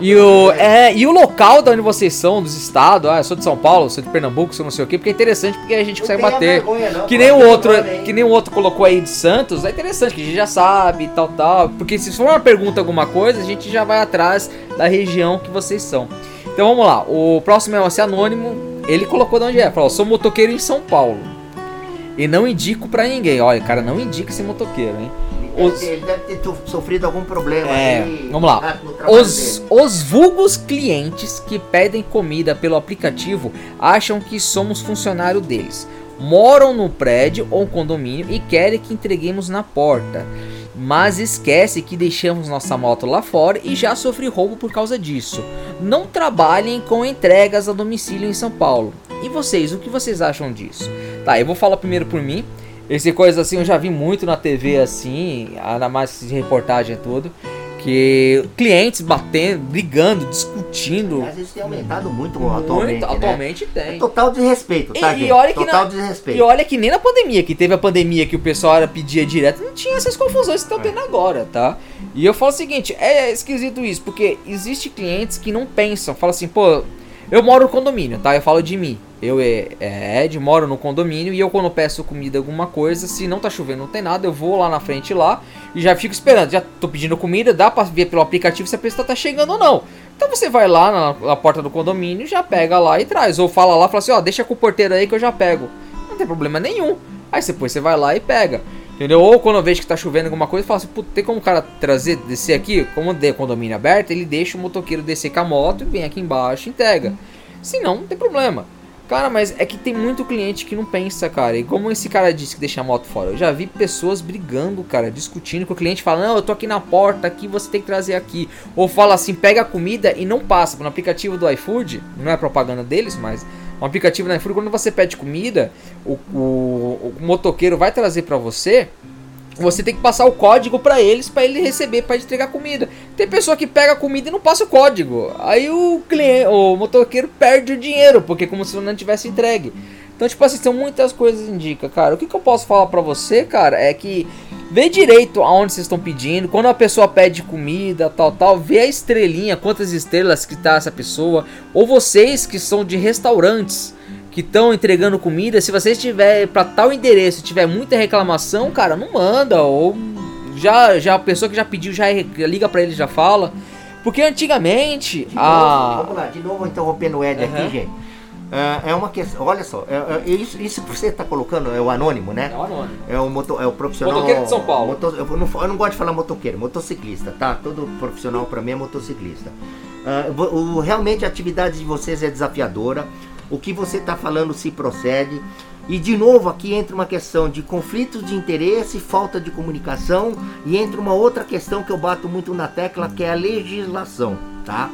e o é, e o local da onde vocês são, dos estados. Ah, eu sou de São Paulo, sou de Pernambuco, sou não sei o quê, porque é interessante porque a gente consegue bater. Não, que nem o outro, que nem o outro colocou aí de Santos, é interessante que a gente já sabe, tal, tal, porque se for uma pergunta alguma coisa, a gente já vai atrás da região que vocês são. Então vamos lá. O próximo é o anônimo. Ele colocou de onde é. Falou: "Sou motoqueiro em São Paulo". E não indico para ninguém. Olha, cara, não indica esse motoqueiro, hein? Os... Ele deve ter sofrido algum problema. É, aí, vamos lá. Os, os vulgos clientes que pedem comida pelo aplicativo acham que somos funcionário deles. Moram no prédio ou condomínio e querem que entreguemos na porta. Mas esquece que deixamos nossa moto lá fora e já sofri roubo por causa disso. Não trabalhem com entregas a domicílio em São Paulo. E vocês, o que vocês acham disso? Tá, eu vou falar primeiro por mim. Esse coisa assim eu já vi muito na TV assim, ainda mais de reportagem tudo. Que clientes batendo, brigando, discutindo. Às vezes tem aumentado muito, muito atualmente. Né? Atualmente tem. É total desrespeito, tá? E, e olha que total na, desrespeito. E olha que nem na pandemia, que teve a pandemia que o pessoal pedia direto, não tinha essas confusões que estão tendo agora, tá? E eu falo o seguinte, é esquisito isso, porque existe clientes que não pensam, fala assim, pô, eu moro no condomínio, tá? Eu falo de mim. Eu é, é Ed, moro no condomínio e eu quando peço comida alguma coisa, se não tá chovendo, não tem nada, eu vou lá na frente lá e já fico esperando. Já tô pedindo comida, dá pra ver pelo aplicativo se a pessoa tá chegando ou não. Então você vai lá na, na porta do condomínio, já pega lá e traz. Ou fala lá, fala assim, ó, deixa com o porteiro aí que eu já pego. Não tem problema nenhum. Aí depois você vai lá e pega. Entendeu? Ou quando eu vejo que tá chovendo alguma coisa, eu falo assim, putz, tem como o cara trazer, descer aqui? Como o condomínio aberto, ele deixa o motoqueiro descer com a moto e vem aqui embaixo e entrega. Se não, não tem problema. Cara, mas é que tem muito cliente que não pensa, cara. E como esse cara disse que deixa a moto fora, eu já vi pessoas brigando, cara, discutindo com o cliente, falando: Não, eu tô aqui na porta, aqui você tem que trazer aqui. Ou fala assim: pega a comida e não passa. No aplicativo do iFood, não é propaganda deles, mas um aplicativo do iFood, quando você pede comida, o, o, o motoqueiro vai trazer para você você tem que passar o código para eles para ele receber para entregar comida. Tem pessoa que pega a comida e não passa o código. Aí o cliente, o motoqueiro perde o dinheiro, porque como se não tivesse entregue. Então, tipo assim, são muitas coisas indica, cara. O que, que eu posso falar para você, cara, é que vê direito aonde vocês estão pedindo. Quando a pessoa pede comida, tal, tal, vê a estrelinha, quantas estrelas que tá essa pessoa. Ou vocês que são de restaurantes que estão entregando comida, se você estiver para tal endereço, tiver muita reclamação, cara, não manda ou já já a pessoa que já pediu já liga para ele já fala. Porque antigamente de a novo, vamos lá, de novo interrompendo o Ed uhum. aqui, gente. É, é uma questão, olha só, é, é, isso, isso que você está colocando é o anônimo, né? É o anônimo. É o, moto, é o profissional. Motoqueiro de São Paulo. moto- eu, não, eu não gosto de falar motoqueiro, motociclista, tá? Todo profissional para mim é motociclista. Vo- o- realmente a atividade de vocês é desafiadora. O que você está falando se procede. E de novo aqui entra uma questão de conflitos de interesse, falta de comunicação e entra uma outra questão que eu bato muito na tecla que é a legislação, tá?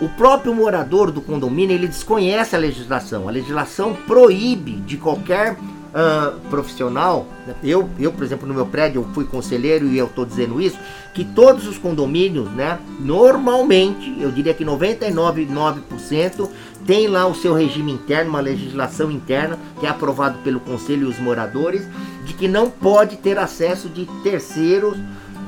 O próprio morador do condomínio ele desconhece a legislação. A legislação proíbe de qualquer ah, profissional. né? Eu, eu, por exemplo, no meu prédio eu fui conselheiro e eu estou dizendo isso que todos os condomínios, né, normalmente, eu diria que 99,9% tem lá o seu regime interno, uma legislação interna que é aprovado pelo conselho e os moradores, de que não pode ter acesso de terceiros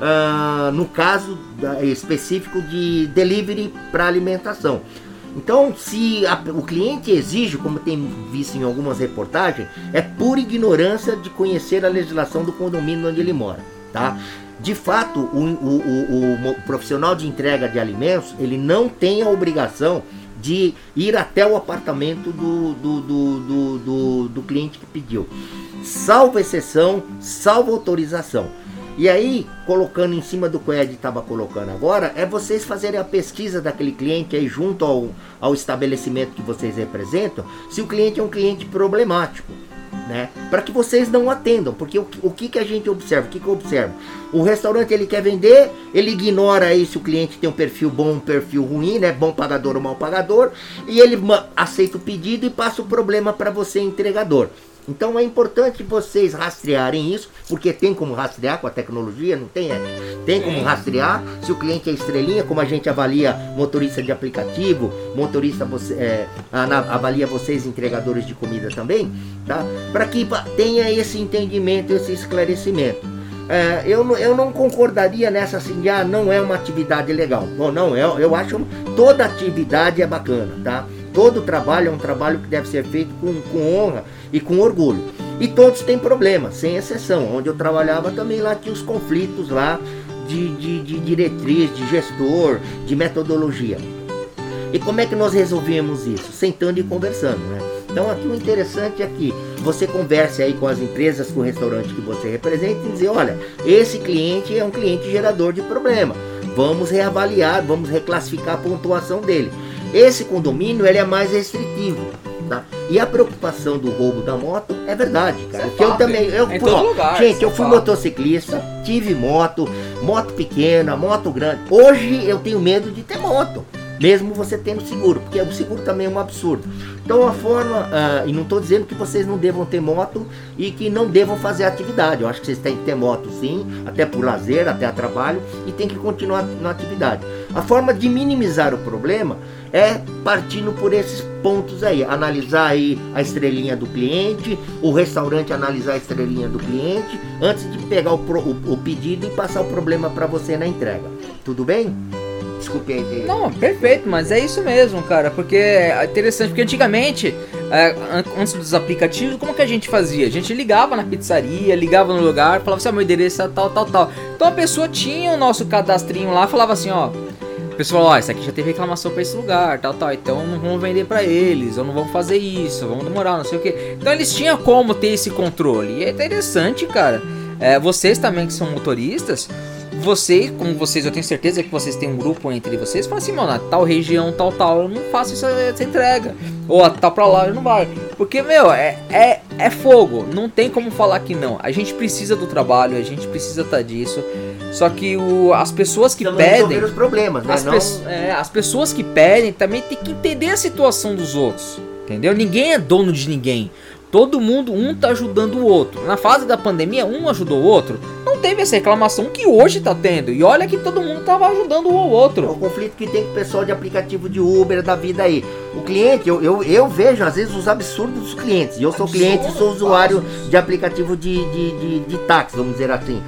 ah, no caso da- específico de delivery para alimentação. Então, se a- o cliente exige, como tem visto em algumas reportagens, é pura ignorância de conhecer a legislação do condomínio onde ele mora, tá? De fato, o, o- o- o profissional de entrega de alimentos, ele não tem a obrigação de ir até o apartamento do, do, do, do- do cliente que pediu. Salvo exceção, salvo autorização. E aí, colocando em cima do que o Ed estava colocando agora, é vocês fazerem a pesquisa daquele cliente aí junto ao, ao estabelecimento que vocês representam, se o cliente é um cliente problemático. Né? Para que vocês não atendam, porque o, que- o que, que a gente observa? O que, que eu observo? O restaurante ele quer vender, ele ignora aí se o cliente tem um perfil bom, um perfil ruim, né? Bom pagador ou mal pagador, e ele aceita o pedido e passa o problema para você, entregador. Então é importante vocês rastrearem isso, porque tem como rastrear com a tecnologia, não tem? Ed? Tem como rastrear se o cliente é estrelinha, como a gente avalia motorista de aplicativo, motorista você, é, avalia vocês entregadores de comida também, tá? Para que tenha esse entendimento, esse esclarecimento. É, eu, não- eu não concordaria nessa assim, ah, não é uma atividade legal. Bom, não, eu, eu acho toda atividade é bacana, tá? Todo trabalho é um trabalho que deve ser feito com, com honra e com orgulho. E todos têm problemas, sem exceção. Onde eu trabalhava também lá tinha os conflitos lá de, de, de diretriz, de gestor, de metodologia. E como é que nós resolvemos isso? Sentando e conversando, né? Então aqui o interessante é que você converse aí com as empresas, com o restaurante que você representa e dizer, olha, esse cliente é um cliente gerador de problema. Vamos reavaliar, vamos reclassificar a pontuação dele. Esse condomínio ele é mais restritivo. Tá? E a preocupação do roubo da moto é verdade, cara. Isso é que eu também, eu, pô, lugar, gente, eu fui fato. motociclista, tive moto, moto pequena, moto grande. Hoje eu tenho medo de ter moto, mesmo você tendo seguro, porque o seguro também é um absurdo. Então a forma, ah, e não estou dizendo que vocês não devam ter moto e que não devam fazer atividade. Eu acho que vocês têm que ter moto sim, até por lazer, até a trabalho, e tem que continuar na atividade. A forma de minimizar o problema é partindo por esses pontos aí, analisar aí a estrelinha do cliente, o restaurante analisar a estrelinha do cliente, antes de pegar o, pro- o- o pedido e passar o problema para você na entrega. Tudo bem? Desculpe aí. Não, perfeito, mas é isso mesmo, cara, porque é interessante, porque antigamente, é, an- antes dos aplicativos, como que a gente fazia? A gente ligava na pizzaria, ligava no lugar, falava assim, ó, meu endereço é tal, tal, tal. Então a pessoa tinha o nosso cadastrinho lá, falava assim, ó, a pessoa ó, aqui já teve reclamação pra esse lugar, tal, tal, então não vamos vender pra eles, ou não vamos fazer isso, vamos demorar, não sei o que. Então eles tinham como ter esse controle, e é interessante, cara. É, vocês também que são motoristas, vocês, como vocês, eu tenho certeza que vocês têm um grupo entre vocês, falam assim, mano, a tal região, tal, tal, eu não faço essa, essa entrega. Ou a tal pra lá, eu não vai. Porque, meu, é, é, é fogo. Não tem como falar que não. A gente precisa do trabalho, a gente precisa tá disso. Só que o, as pessoas que pedem. os problemas, né? As, Não- é, as pessoas que pedem também tem que entender a situação dos outros. Entendeu? Ninguém é dono de ninguém. Todo mundo, um tá ajudando o outro. Na fase da pandemia, um ajudou o outro. Não teve essa reclamação que hoje tá tendo. E olha que todo mundo tava ajudando um ao É outro. o conflito que tem com o pessoal de aplicativo de Uber da vida aí. O cliente, eu, eu, eu vejo às vezes os absurdos dos clientes. Eu sou cliente e sou usuário de aplicativo de, de, de, de táxi, vamos dizer assim.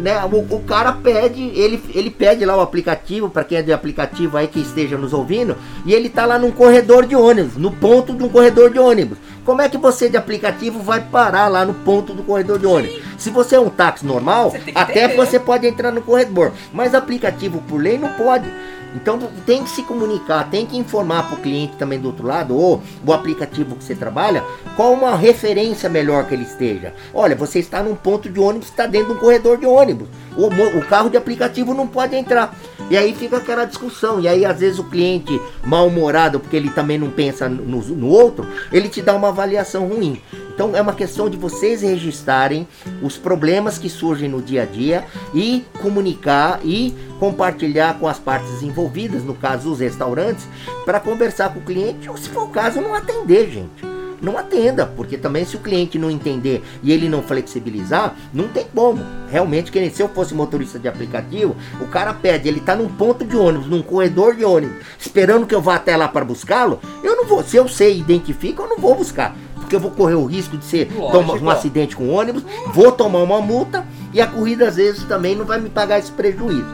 Né, o, o cara pede, ele, ele pede lá o aplicativo, para quem é de aplicativo aí que esteja nos ouvindo, e ele tá lá num corredor de ônibus, no ponto de um corredor de ônibus. Como é que você de aplicativo vai parar lá no ponto do corredor de ônibus? Se você é um táxi normal, Você até você pode entrar no corredor. Mas aplicativo por lei não pode. Então tem que se comunicar, tem que informar para o cliente também do outro lado, ou o aplicativo que você trabalha, qual uma referência melhor que ele esteja. Olha, você está num ponto de ônibus, está dentro de um corredor de ônibus. O, o carro de aplicativo não pode entrar. E aí fica aquela discussão. E aí, às vezes, o cliente mal-humorado, porque ele também não pensa no, no outro, ele te dá uma avaliação ruim. Então é uma questão de vocês registrarem os problemas que surgem no dia a dia e comunicar e compartilhar com as partes envolvidas, no caso os restaurantes, para conversar com o cliente ou, se for o caso, não atender, gente. Não atenda, porque também se o cliente não entender e ele não flexibilizar, não tem como. Realmente, que se eu fosse motorista de aplicativo, o cara pede, ele tá num ponto de ônibus, num corredor de ônibus, esperando que eu vá até lá para buscá-lo, eu não vou. Se eu sei identifico, eu não vou buscar. Porque eu vou correr o risco de ser Lógico. toma- um acidente com ônibus, vou tomar uma multa e a corrida às vezes também não vai me pagar esse prejuízo.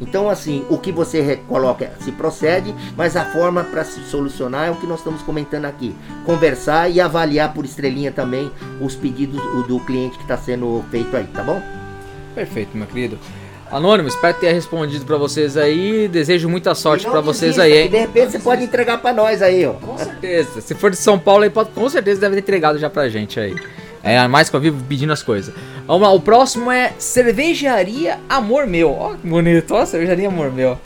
Então, assim, o que você coloca se procede, mas a forma para se solucionar é o que nós estamos comentando aqui: conversar e avaliar por estrelinha também os pedidos do cliente que está sendo feito aí, tá bom? Perfeito, meu querido. Anônimo, espero ter respondido pra vocês aí. Desejo muita sorte pra vocês aí, hein? De repente você pode entregar para nós aí, ó. Com certeza. Se for de São Paulo, aí pode, com certeza deve ter entregado já pra gente aí. É mais que eu vivo pedindo as coisas. Vamos lá, o próximo é Cervejaria Amor Meu. Ó, que bonito, ó, Cervejaria Amor Meu.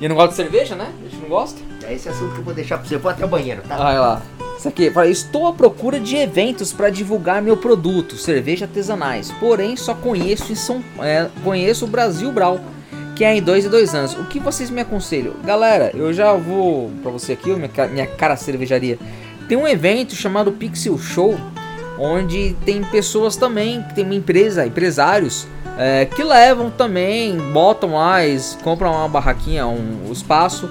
E não gosta de cerveja, né? A gente não gosta. É esse assunto que eu vou deixar para você. Eu vou até o banheiro, tá? Olha lá. Isso aqui, estou à procura de eventos para divulgar meu produto, cerveja artesanais. Porém, só conheço em São, é, conheço o Brasil Brau, que é em dois e dois anos. O que vocês me aconselham? Galera, eu já vou para você aqui, minha, minha cara cervejaria. Tem um evento chamado Pixel Show, onde tem pessoas também, tem uma empresa, empresários, é, que levam também, botam mais, compram uma barraquinha, um, um espaço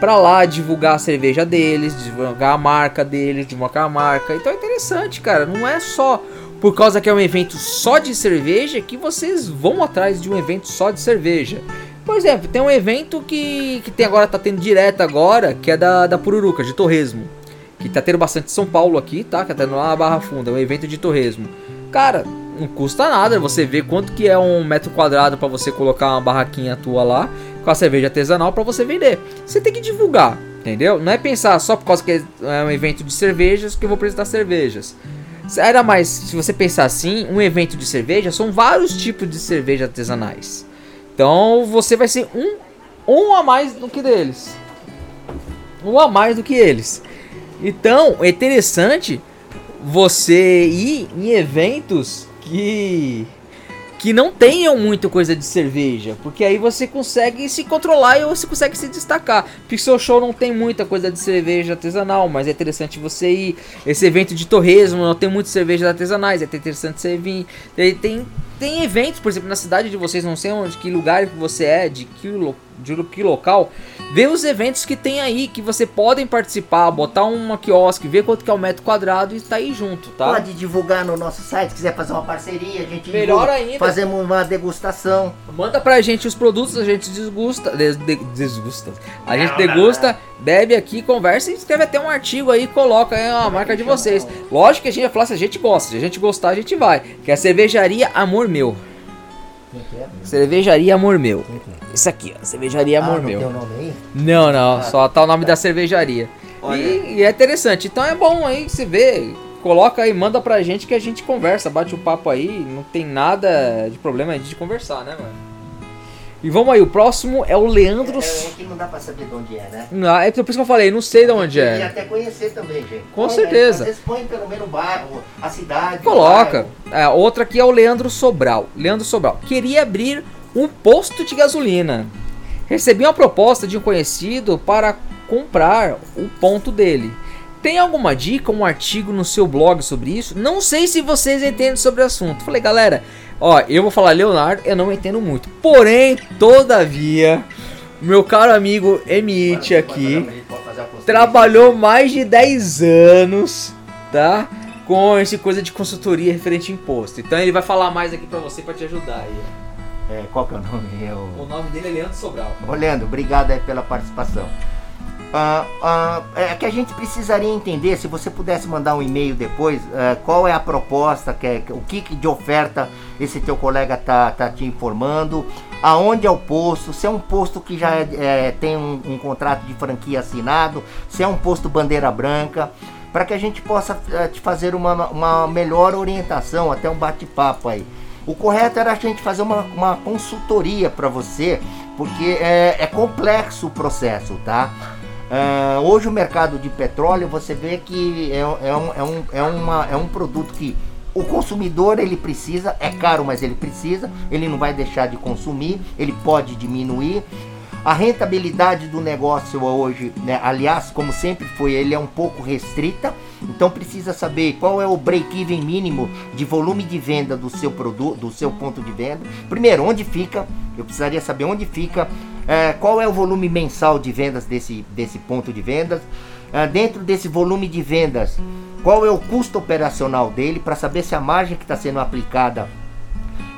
pra lá divulgar a cerveja deles, divulgar a marca deles, divulgar a marca. Então é interessante, cara. Não é só por causa que é um evento só de cerveja que vocês vão atrás de um evento só de cerveja. Por exemplo, tem um evento que, que tem agora, tá tendo direto agora, que é da, da Pururuca, de Torresmo. Que tá tendo bastante São Paulo aqui, tá? Que tá tendo lá na Barra Funda, é um evento de Torresmo. Cara, não custa nada você ver quanto que é um metro quadrado pra você colocar uma barraquinha tua lá com a cerveja artesanal pra você vender. Você tem que divulgar, entendeu? Não é pensar só por causa que é um evento de cervejas que eu vou apresentar cervejas. Era mais, se você pensar assim, um evento de cerveja são vários tipos de cerveja artesanais. Então você vai ser um, um a mais do que deles. Um a mais do que eles. Então é interessante você ir em eventos que que não tenham muito coisa de cerveja, porque aí você consegue se controlar e você consegue se destacar. Pixel Show não tem muita coisa de cerveja artesanal, mas é interessante você ir. Esse evento de torresmo não tem muitas cervejas artesanais, é interessante você vir. Tem, tem, eventos, por exemplo, na cidade de vocês, não sei onde, que lugar que você é, de que, lo- de que local, vê os eventos que tem aí, que você podem participar, botar uma quiosque, ver quanto que é o metro quadrado e tá aí junto, tá? Pode divulgar no nosso site, se quiser fazer uma parceria, a gente Melhor divulga, ainda. Fazemos uma degustação. Manda pra gente os produtos, a gente desgusta. des- de- desgusta. A gente degusta, bebe aqui, conversa e escreve até um artigo aí, coloca aí a marca de vocês. Lógico que a gente vai falar se a gente gosta. Se a gente gostar, a gente vai. Que é a cervejaria Amor Meu. Cervejaria Amor Meu. Isso aqui, ó. Cervejaria Amor ah, não Meu. tem o nome aí? Não, não, só tá o nome da cervejaria. E, e é interessante. Então é bom aí você vê. Coloca aí, manda pra gente que a gente conversa, bate o papo aí. Não tem nada de problema de conversar, né, mano? E vamos aí, o próximo é o Leandro. É, é que não dá pra saber de onde é, né? Ah, é por isso que eu falei, não sei de onde E é. até conhecer também, gente. Com Põe, certeza. Às vezes põe pelo menos o bairro, a cidade. Coloca. É, outra aqui é o Leandro Sobral. Leandro Sobral. Queria abrir um posto de gasolina. Recebi uma proposta de um conhecido para comprar o ponto dele. Tem alguma dica, um artigo no seu blog sobre isso? Não sei se vocês entendem sobre o assunto. Falei, galera, ó, eu vou falar Leonardo, eu não entendo muito. Porém, todavia, meu caro amigo Emite aqui trabalhou mais de 10 anos, tá? Com esse coisa de consultoria referente a imposto. Então ele vai falar mais aqui pra você pra te ajudar aí. É, qual que é o nome? O Eu... nome dele é Leandro Sobral. Ô, Leandro, obrigado aí pela participação. Uh, uh, é que a gente precisaria entender, se você pudesse mandar um e-mail depois, uh, qual é a proposta, que é, o que, que, de oferta esse teu colega tá, tá te informando, aonde é o posto, se é um posto que já é, tem um, um, contrato de franquia assinado, se é um posto bandeira branca, para que a gente possa é, te fazer uma, uma melhor orientação, até um bate-papo aí. O correto era a gente fazer uma, uma consultoria para você, porque é, é complexo o processo, tá? Uh, hoje o mercado de petróleo você vê que é, é, um, é, um, é, uma, é um produto que o consumidor ele precisa, é caro, mas ele precisa, ele não vai deixar de consumir, ele pode diminuir. A rentabilidade do negócio hoje, né, aliás, como sempre foi, ele é um pouco restrita, então precisa saber qual é o break-even mínimo de volume de venda do seu produto, do seu ponto de venda. Primeiro, onde fica? Eu precisaria saber onde fica é, qual é o volume mensal de vendas desse, desse ponto de vendas? É, dentro desse volume de vendas, qual é o custo operacional dele para saber se a margem que está sendo aplicada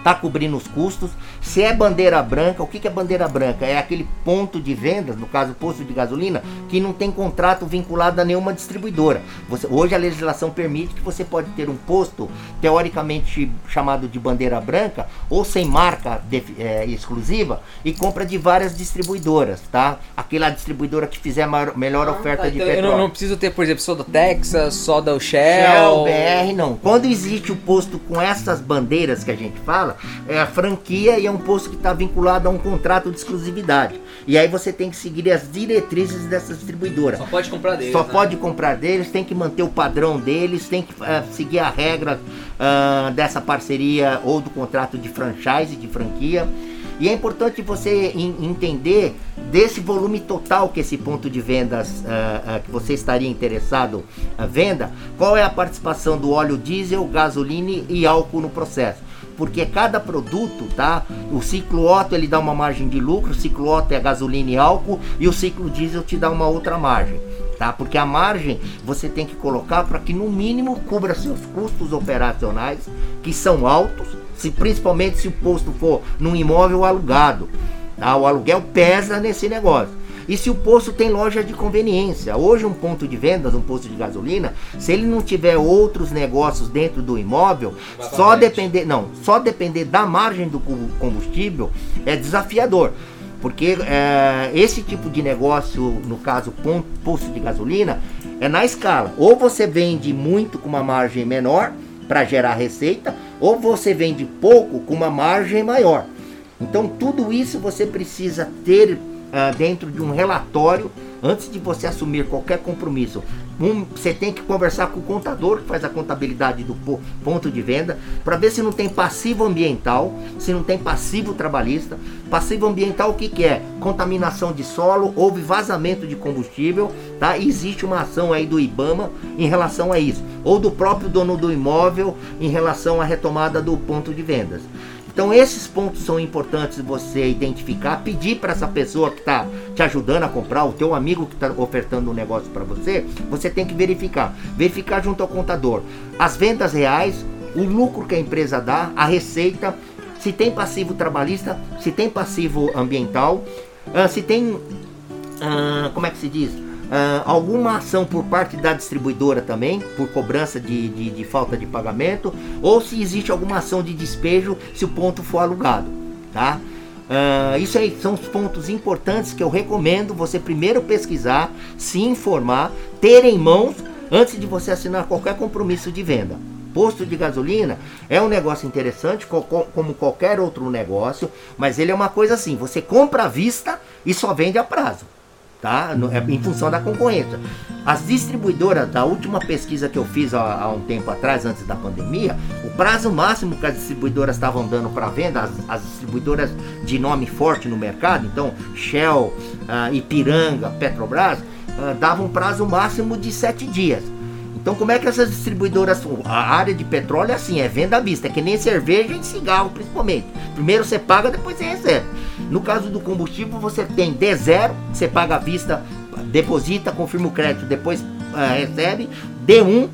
está cobrindo os custos. Se é bandeira branca, o que, é bandeira branca? É aquele ponto de vendas, no caso posto de gasolina, que não tem contrato vinculado a nenhuma distribuidora. Você, hoje a legislação permite que você pode ter um posto teoricamente chamado de bandeira branca ou sem marca de, é, exclusiva e compra de várias distribuidoras, tá? Aquela distribuidora que fizer a maior, melhor ah, oferta tá, de então petróleo. Eu não, não, preciso ter, por exemplo, só do Texas, só da Shell. Shell, BR, não. Quando existe o posto com essas bandeiras que a gente fala, é a franquia e é um posto que está vinculado a um contrato de exclusividade. E aí você tem que seguir as diretrizes dessas distribuidoras. Só pode comprar deles. Só né? pode comprar deles, tem que manter o padrão deles, tem que uh, seguir a regra uh, dessa parceria ou do contrato de franchise, de franquia. E é importante você entender desse volume total que esse ponto de vendas uh, uh, que você estaria interessado a venda, qual é a participação do óleo diesel, gasolina e álcool no processo porque cada produto, tá? O ciclo Otto ele dá uma margem de lucro, o ciclo Otto é gasolina e álcool e o ciclo diesel te dá uma outra margem. Tá? Porque a margem você tem que colocar para que no mínimo cubra seus custos operacionais, que são altos, se principalmente se o posto for num imóvel alugado. Tá? O aluguel pesa nesse negócio. E se o posto tem loja de conveniência, hoje um ponto de vendas, um posto de gasolina, se ele não tiver outros negócios dentro do imóvel, só depender, não, só depender da margem do combustível é desafiador. Porque é, esse tipo de negócio, no caso posto de gasolina, é na escala. Ou você vende muito com uma margem menor para gerar receita, ou você vende pouco com uma margem maior. Então tudo isso você precisa ter uh, dentro de um relatório antes de você assumir qualquer compromisso. Um, você tem que conversar com o contador que faz a contabilidade do ponto de venda para ver se não tem passivo ambiental, se não tem passivo trabalhista. Passivo ambiental o que, que é? Contaminação de solo, houve vazamento de combustível, tá? E existe uma ação aí do IBAMA em relação a isso, ou do próprio dono do imóvel em relação à retomada do ponto de vendas. Então esses pontos são importantes você identificar, pedir para essa pessoa que está te ajudando a comprar, o teu amigo que está ofertando um negócio para você, você tem que verificar, verificar junto ao contador as vendas reais, o lucro que a empresa dá, a receita, se tem passivo trabalhista, se tem passivo ambiental, uh, se tem, uh, como é que se diz? Uh, alguma ação por parte da distribuidora também, por cobrança de, de, de, falta de pagamento, ou se existe alguma ação de despejo se o ponto for alugado, tá? Uh, isso aí são os pontos importantes que eu recomendo você primeiro pesquisar, se informar, ter em mãos antes de você assinar qualquer compromisso de venda. Posto de gasolina é um negócio interessante, como qualquer outro negócio, mas ele é uma coisa assim: você compra à vista e só vende a prazo tá? É em função da concorrência. As distribuidoras, da última pesquisa que eu fiz há, há, um tempo atrás, antes da pandemia, o prazo máximo que as distribuidoras estavam dando para venda, as, as, distribuidoras de nome forte no mercado, então Shell, uh, Ipiranga, Petrobras, uh, davam um prazo máximo de sete dias. Então como é que essas distribuidoras, a área de petróleo é assim, é venda à vista, é que nem cerveja e cigarro principalmente. Primeiro você paga, depois você recebe. No caso do combustível, você tem D0, você paga à vista, deposita, confirma o crédito, depois uh, recebe. D1,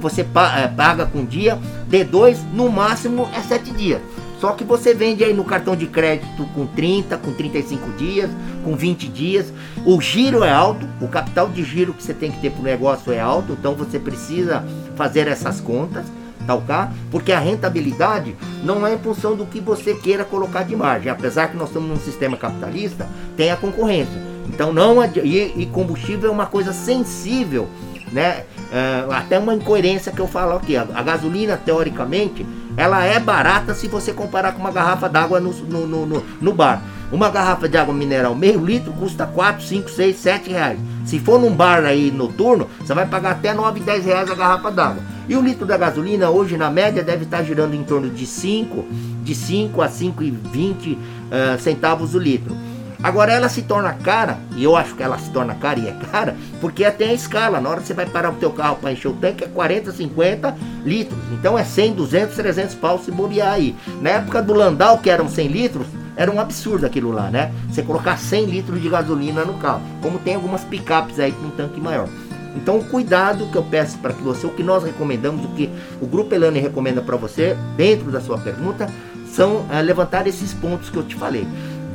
você uh, paga com dia. D2, no máximo, é 7 dias. Só que você vende aí no cartão de crédito com 30, com 35 dias, com 20 dias. O giro é alto, o capital de giro que você tem que ter para o negócio é alto, então você precisa fazer essas contas, tá ok? Porque a rentabilidade não é em função do que você queira colocar de margem. Apesar que nós estamos num sistema capitalista, tem a concorrência. Então não e, e combustível é uma coisa sensível, né? É, até uma incoerência que eu falo aqui. A, a, gasolina, teoricamente, ela é barata se você comparar com uma garrafa d'água no, no, no, no, bar. Uma garrafa de água mineral meio litro custa 4, 5, 6, 7 reais. Se for num bar aí noturno, você vai pagar até 9, 10 reais a garrafa d'água. E o litro da gasolina hoje na média deve estar girando em torno de 5, de 5 a 5,20 uh, centavos o litro. Agora ela se torna cara, e eu acho que ela se torna cara e é cara, porque até a escala, na hora que você vai parar o teu carro para encher o tanque é 40, 50 litros. Então é 100, 200, 300 pau se bobear aí. Na época do Landau, que eram 100 litros, era um absurdo aquilo lá, né? Você colocar 100 litros de gasolina no carro, como tem algumas picapes aí com um tanque maior. Então, o cuidado que eu peço para que você, o que nós recomendamos, o que o Grupo Elane recomenda para você, dentro da sua pergunta, são é, levantar esses pontos que eu te falei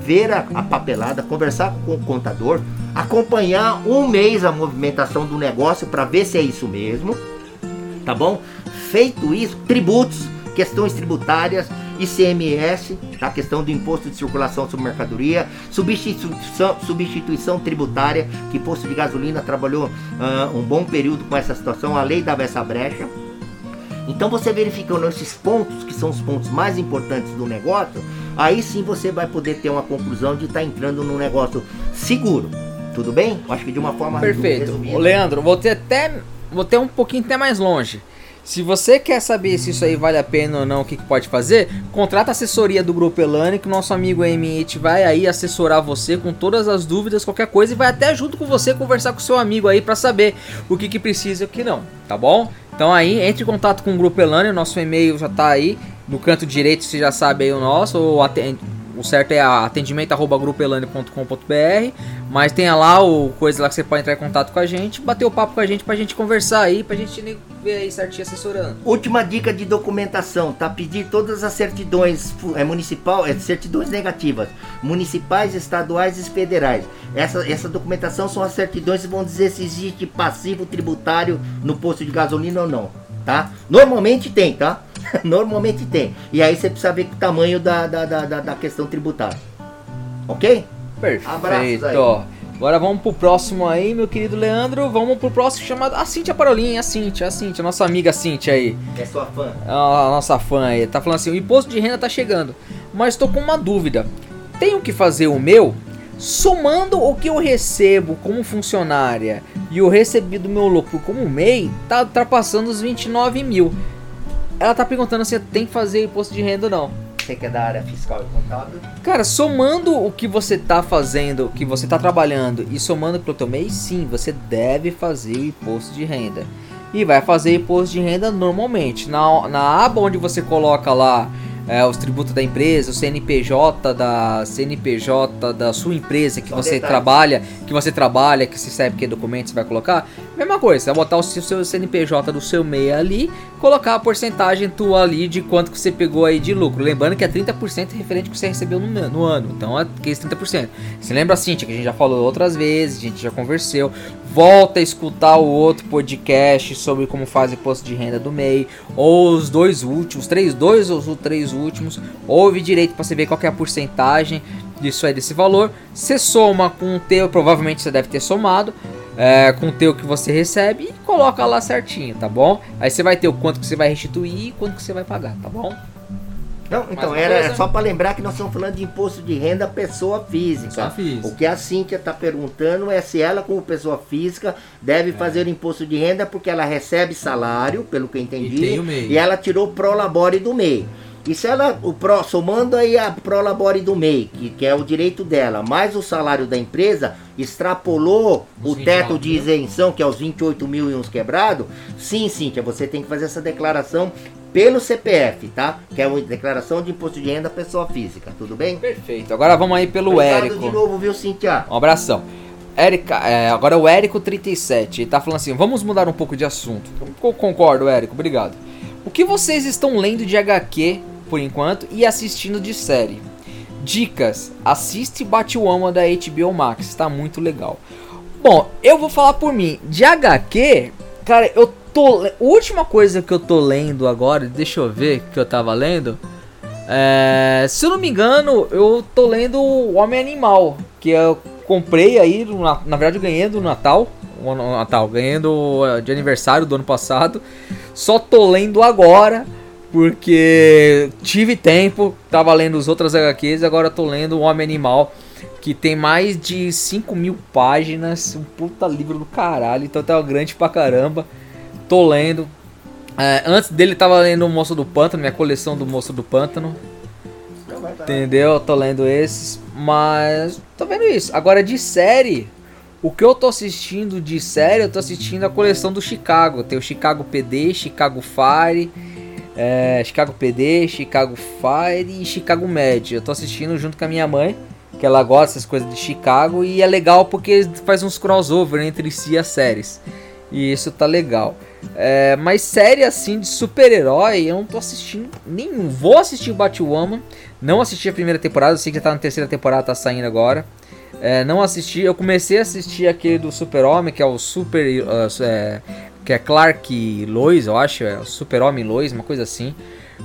ver a, a papelada, conversar com o contador, acompanhar um mês a movimentação do negócio para ver se é isso mesmo, tá bom? Feito isso, tributos, questões tributárias, ICMS, a tá? questão do imposto de circulação sobre mercadoria, substituição, substituição tributária, que posto de gasolina trabalhou uh, um bom período com essa situação, a lei dava essa brecha. Então você verificando esses pontos, que são os pontos mais importantes do negócio, aí sim você vai poder ter uma conclusão de estar tá entrando num negócio seguro. Tudo bem? Acho que de uma forma Perfeito. Resumida. Leandro, vou ter até vou ter um pouquinho até mais longe. Se você quer saber se isso aí vale a pena ou não, o que, que pode fazer, contrata a assessoria do Grupo Elane, que o nosso amigo M8 vai aí assessorar você com todas as dúvidas, qualquer coisa, e vai até junto com você conversar com seu amigo aí para saber o que, que precisa e o que não, tá bom? Então aí, entre em contato com o Grupo Elane, o nosso e-mail já tá aí, no canto direito você já sabe aí o nosso, ou atende o certo é atendimento@grupelane.com.br, mas tem lá o coisa lá que você pode entrar em contato com a gente, bater o papo com a gente pra gente conversar aí, pra gente ver aí certinho assessorando. Última dica de documentação, tá? Pedir todas as certidões é municipal, é certidões negativas, municipais, estaduais e federais. Essa, essa documentação são as certidões que vão dizer se existe passivo tributário no posto de gasolina ou não, tá? Normalmente tem, tá? Normalmente tem. E aí você precisa ver o tamanho da, da, da, da questão tributária. Ok? Perfeito. Agora vamos pro próximo aí, meu querido Leandro. Vamos pro próximo chamado a Cintia Parolinha, a Cintia, a Cintia, nossa amiga Cintia aí. É sua fã. A nossa fã aí. Tá falando assim: o imposto de renda tá chegando. Mas tô com uma dúvida. Tenho que fazer o meu somando o que eu recebo como funcionária e o recebido meu lucro como MEI, tá ultrapassando os 29 mil. Ela tá perguntando se tem que fazer imposto de renda ou não. Você que é da área fiscal e contábil? Cara, somando o que você tá fazendo, o que você tá trabalhando e somando pro teu mês, sim, você deve fazer imposto de renda. E vai fazer imposto de renda normalmente. Na, na aba onde você coloca lá é, os tributos da empresa, o CNPJ da CNPJ da sua empresa que Só você detalhes. trabalha, que você trabalha, que você sabe que documento você vai colocar. Mesma coisa, você vai botar o seu CNPJ do seu MEI ali, colocar a porcentagem tua ali de quanto que você pegou aí de lucro. Lembrando que é 30% referente que você recebeu no, no ano. Então é aqueles 30%. Você lembra assim, que a gente já falou outras vezes, a gente já conversou. Volta a escutar o outro podcast sobre como faz imposto de renda do MEI, ou os dois últimos, três, dois ou os três últimos. Ouve direito para você ver qual é a porcentagem disso aí desse valor. Você soma com o teu, provavelmente você deve ter somado. É, com o teu que você recebe e coloca lá certinho, tá bom? Aí você vai ter o quanto que você vai restituir e quanto que você vai pagar, tá bom? Não, então era coisa... só para lembrar que nós estamos falando de imposto de renda pessoa física. Pessoa física. O que a Cíntia está perguntando é se ela, como pessoa física, deve é. fazer imposto de renda porque ela recebe salário, pelo que eu entendi, e, e ela tirou o prolabore do MEI. E se ela, o pro, somando aí a Prolabore do MEI, que, que é o direito dela, mais o salário da empresa, extrapolou os o teto de isenção, que é os 28 mil e uns quebrados, sim, Cíntia, você tem que fazer essa declaração pelo CPF, tá? Que é uma declaração de imposto de renda pessoa física, tudo bem? Perfeito. Agora vamos aí pelo Obrigado Érico. de novo, viu, Cíntia? Um abração. Érica, é, agora o Érico 37, ele tá falando assim, vamos mudar um pouco de assunto. Eu concordo, Érico, obrigado. O que vocês estão lendo de HQ por enquanto, e assistindo de série. Dicas: assiste Batwoman da HBO Max, tá muito legal. Bom, eu vou falar por mim. De HQ, cara, eu tô. Última coisa que eu tô lendo agora, deixa eu ver que eu tava lendo. É, se eu não me engano, eu tô lendo O Homem Animal, que eu comprei aí, na, na verdade eu ganhei do Natal, Natal, ganhei do, de aniversário do ano passado. Só tô lendo agora, porque tive tempo, tava lendo os outros HQs, agora tô lendo O Homem Animal, que tem mais de 5 mil páginas, um puta livro do caralho, então tá grande pra caramba. Tô lendo, é, antes dele tava lendo o Monstro do Pântano, minha coleção do Monstro do Pântano. Entendeu? Tô lendo esses. Mas tô vendo isso. Agora de série. O que eu tô assistindo de série, eu tô assistindo a coleção do Chicago. Tem o Chicago PD, Chicago Fire, é, Chicago PD, Chicago Fire e Chicago Med. Eu tô assistindo junto com a minha mãe, que ela gosta dessas coisas de Chicago. E é legal porque faz uns crossover entre si as séries. E isso tá legal. É, mas série assim de super-herói, eu não tô assistindo nenhum. Vou assistir Batwoman. Não assisti a primeira temporada, eu sei que já tá na terceira temporada, tá saindo agora. É, não assisti, eu comecei a assistir aquele do Super-Homem, que é o Super. Uh, é, que é Clark Lois, eu acho, é Super-Homem Lois, uma coisa assim.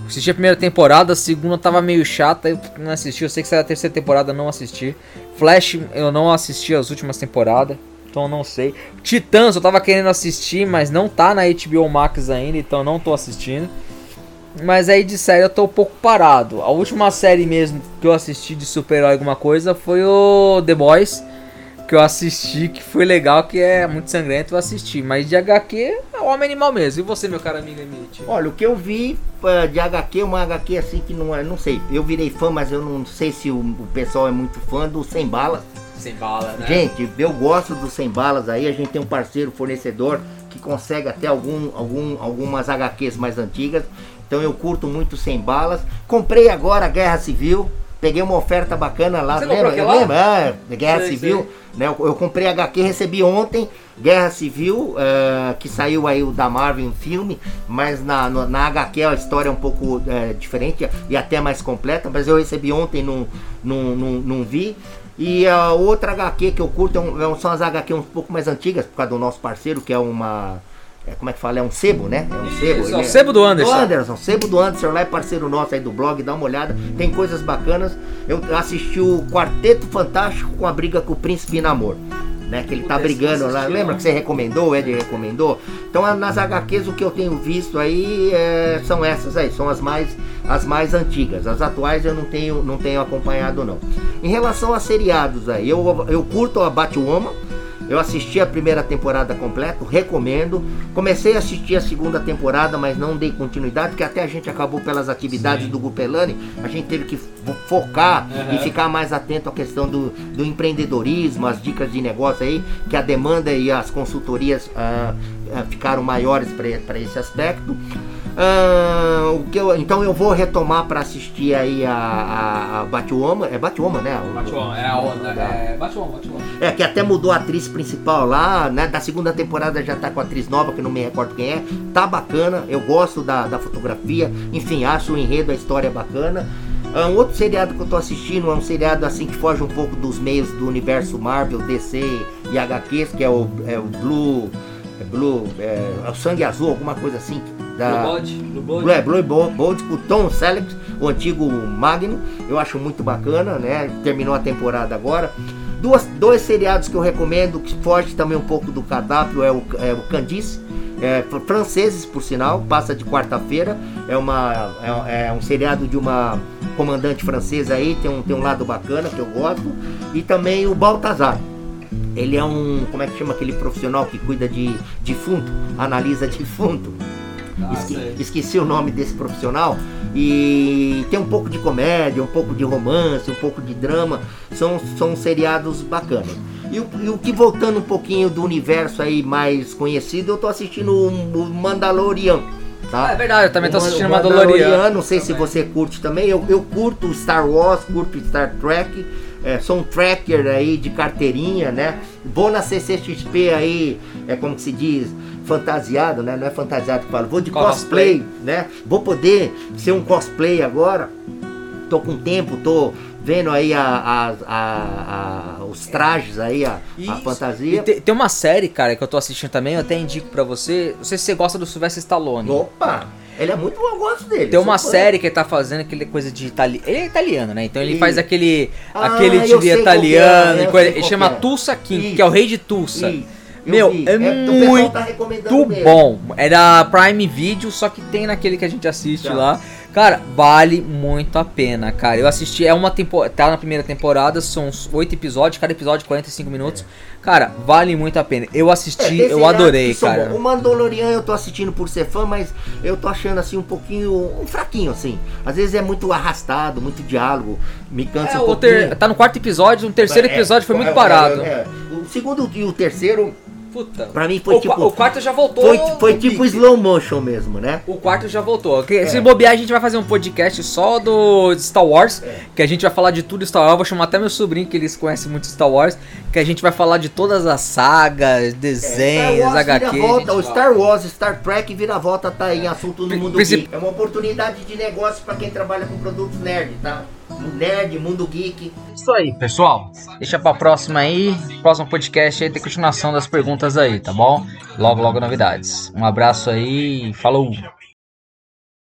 Assisti a primeira temporada, a segunda tava meio chata, eu não assisti. Eu sei que saiu a terceira temporada, não assisti. Flash, eu não assisti as últimas temporadas. Então não sei. Titãs eu tava querendo assistir, mas não tá na HBO Max ainda, então não tô assistindo. Mas aí de série eu tô um pouco parado. A última série mesmo que eu assisti de super-herói alguma coisa foi o The Boys. Que eu assisti, que foi legal, que é muito sangrento, eu assisti. Mas de HQ é o Homem Animal mesmo. E você, meu caro amigo Emite? Olha, o que eu vi uh, de HQ, uma HQ assim que não é, não sei. Eu virei fã, mas eu não sei se o, o pessoal é muito fã do Sem Balas. Sem bala, né? Gente, eu gosto dos sem balas aí. A gente tem um parceiro fornecedor que consegue até algum, algum, algumas HQs mais antigas. Então eu curto muito sem balas. Comprei agora a Guerra Civil. Peguei uma oferta bacana lá, Você lembra? comprou aquela? Lembra? É, Guerra Sei, Civil. Né? Eu, eu comprei HQ, recebi ontem Guerra Civil, eh, que saiu aí o da Marvel em filme, mas na, no- na HQ a história é um pouco eh, diferente e até mais completa, mas eu recebi ontem, não, não, não, não vi. E a outra HQ que eu curto é um- é um- são as HQ um pouco mais antigas, por causa do nosso parceiro, que é uma. É, como é que fala? É um sebo, né? É um sebo. Isso, ele é sebo do Anderson. Do Anderson, sebo do Anderson, lá é parceiro nosso aí do blog, dá uma olhada. Tem coisas bacanas. Eu assisti o Quarteto Fantástico com a briga com o Príncipe Namor. Né, que ele tá brigando lá. Lembra que você recomendou, o Ed recomendou? Então nas HQs o que eu tenho visto aí é, são essas aí, são as mais, as mais antigas. As atuais eu não tenho, não tenho acompanhado não. Em relação a seriados aí, eu, eu curto a Batwoman. Eu assisti a primeira temporada completa, recomendo. Comecei a assistir a segunda temporada, mas não dei continuidade, porque até a gente acabou pelas atividades Sim. do Gupelani, a gente teve que fo- focar Aham. e ficar mais atento à questão do, do empreendedorismo, as dicas de negócio aí, que a demanda e as consultorias ah, ah, ficaram maiores para esse aspecto. Ah, o que eu, então eu vou retomar para assistir aí a, a, a Batwoman, é Batwoman, né? O- Batwoman, é a onda. da- É, Batwoman, Batwoman. é, que até mudou a atriz principal lá, né? Da segunda temporada já tá com a atriz nova, que não me recordo quem é. Tá bacana, eu gosto da, da fotografia. Enfim, acho o enredo, a história bacana. Ah, Um outro seriado que eu tô assistindo é um seriado assim que foge um pouco dos meios do universo Marvel, DC e HQs, que é o, é o Blue. É Blue. É, é o Sangue Azul, alguma coisa assim. Da, Blue Blood, Blue é, Bold com o Tom Selleck, o antigo Magno. Eu acho muito bacana, né? Terminou a temporada agora. Duas, dois seriados que eu recomendo, que foge também um pouco do cardápio, é o, é o Candice. É, fr- franceses, por sinal, passa de quarta-feira. É, uma, é, é um seriado de uma comandante francesa aí, tem um, tem um lado bacana que eu gosto. E também o Baltazar. Ele é um, como é que chama aquele profissional que cuida de defunto, analisa defunto. Esque- esqueci o nome desse profissional. E tem um pouco de comédia, um pouco de romance, um pouco de drama. São, são seriados bacanas. E o, e o que voltando um pouquinho do universo aí mais conhecido, eu tô assistindo o, Mandalorian. Tá? Ah, é verdade, eu também tô assistindo o Mandalorian. Não sei se Também. você curte também. Eu, eu curto Star Wars, curto Star Trek. é, sou um tracker aí de carteirinha, né? Vou na CCXP aí, é como que se diz, fantasiado, né? Não é fantasiado que falo, vou de cosplay, cosplay, né? Vou poder ser um cosplay agora. Tô com tempo, tô vendo aí a, a, a, os trajes aí, a, fantasia. Tem, tem, uma série, cara, que eu tô assistindo também, eu até indico para você. Não sei se você gosta do Sylvester Stallone. Opa! Ele é muito bom, eu gosto dele. Tem uma série que ele tá fazendo aquele coisa de italiano. Ele é italiano, né? Então ele faz aquele ah, aquele TV é, italiano, é, ele chama é. Tulsa King, Isso. que é o rei de Tulsa. Isso. Meu, é, é muito tá bom. É da Prime Video, só que tem naquele que a gente assiste tá. lá. Cara, vale muito a pena, cara. Eu assisti, é uma temporada, tá na primeira temporada, são oito episódios, cada episódio 45 minutos. É. Cara, vale muito a pena. Eu assisti, é, eu adorei, cara. Bom. O Mandalorian eu tô assistindo por ser fã, mas eu tô achando assim um pouquinho, um fraquinho assim. Às vezes é muito arrastado, muito diálogo, me cansa é, um pouquinho. Ter, tá no quarto episódio, no terceiro é, episódio foi muito parado. É, o segundo e o terceiro Puta. Pra mim foi o tipo. O quarto já voltou. Foi, foi tipo slow motion mesmo, né? O quarto já voltou. É. Se bobear, a gente vai fazer um podcast só do Star Wars. É. Que a gente vai falar de tudo Star Wars. Eu vou chamar até meu sobrinho, que eles conhecem muito Star Wars. Que a gente vai falar de todas as sagas, desenhos, é, HQ. Volta, o Star Wars, Star Trek vira volta tá em assunto no mundo Princip... É uma oportunidade de negócio para quem trabalha com produtos nerd, tá? Nerd, mundo geek. Isso aí, pessoal. Deixa pra próxima aí. Próximo podcast aí tem continuação das perguntas aí, tá bom? Logo, logo novidades. Um abraço aí. Falou!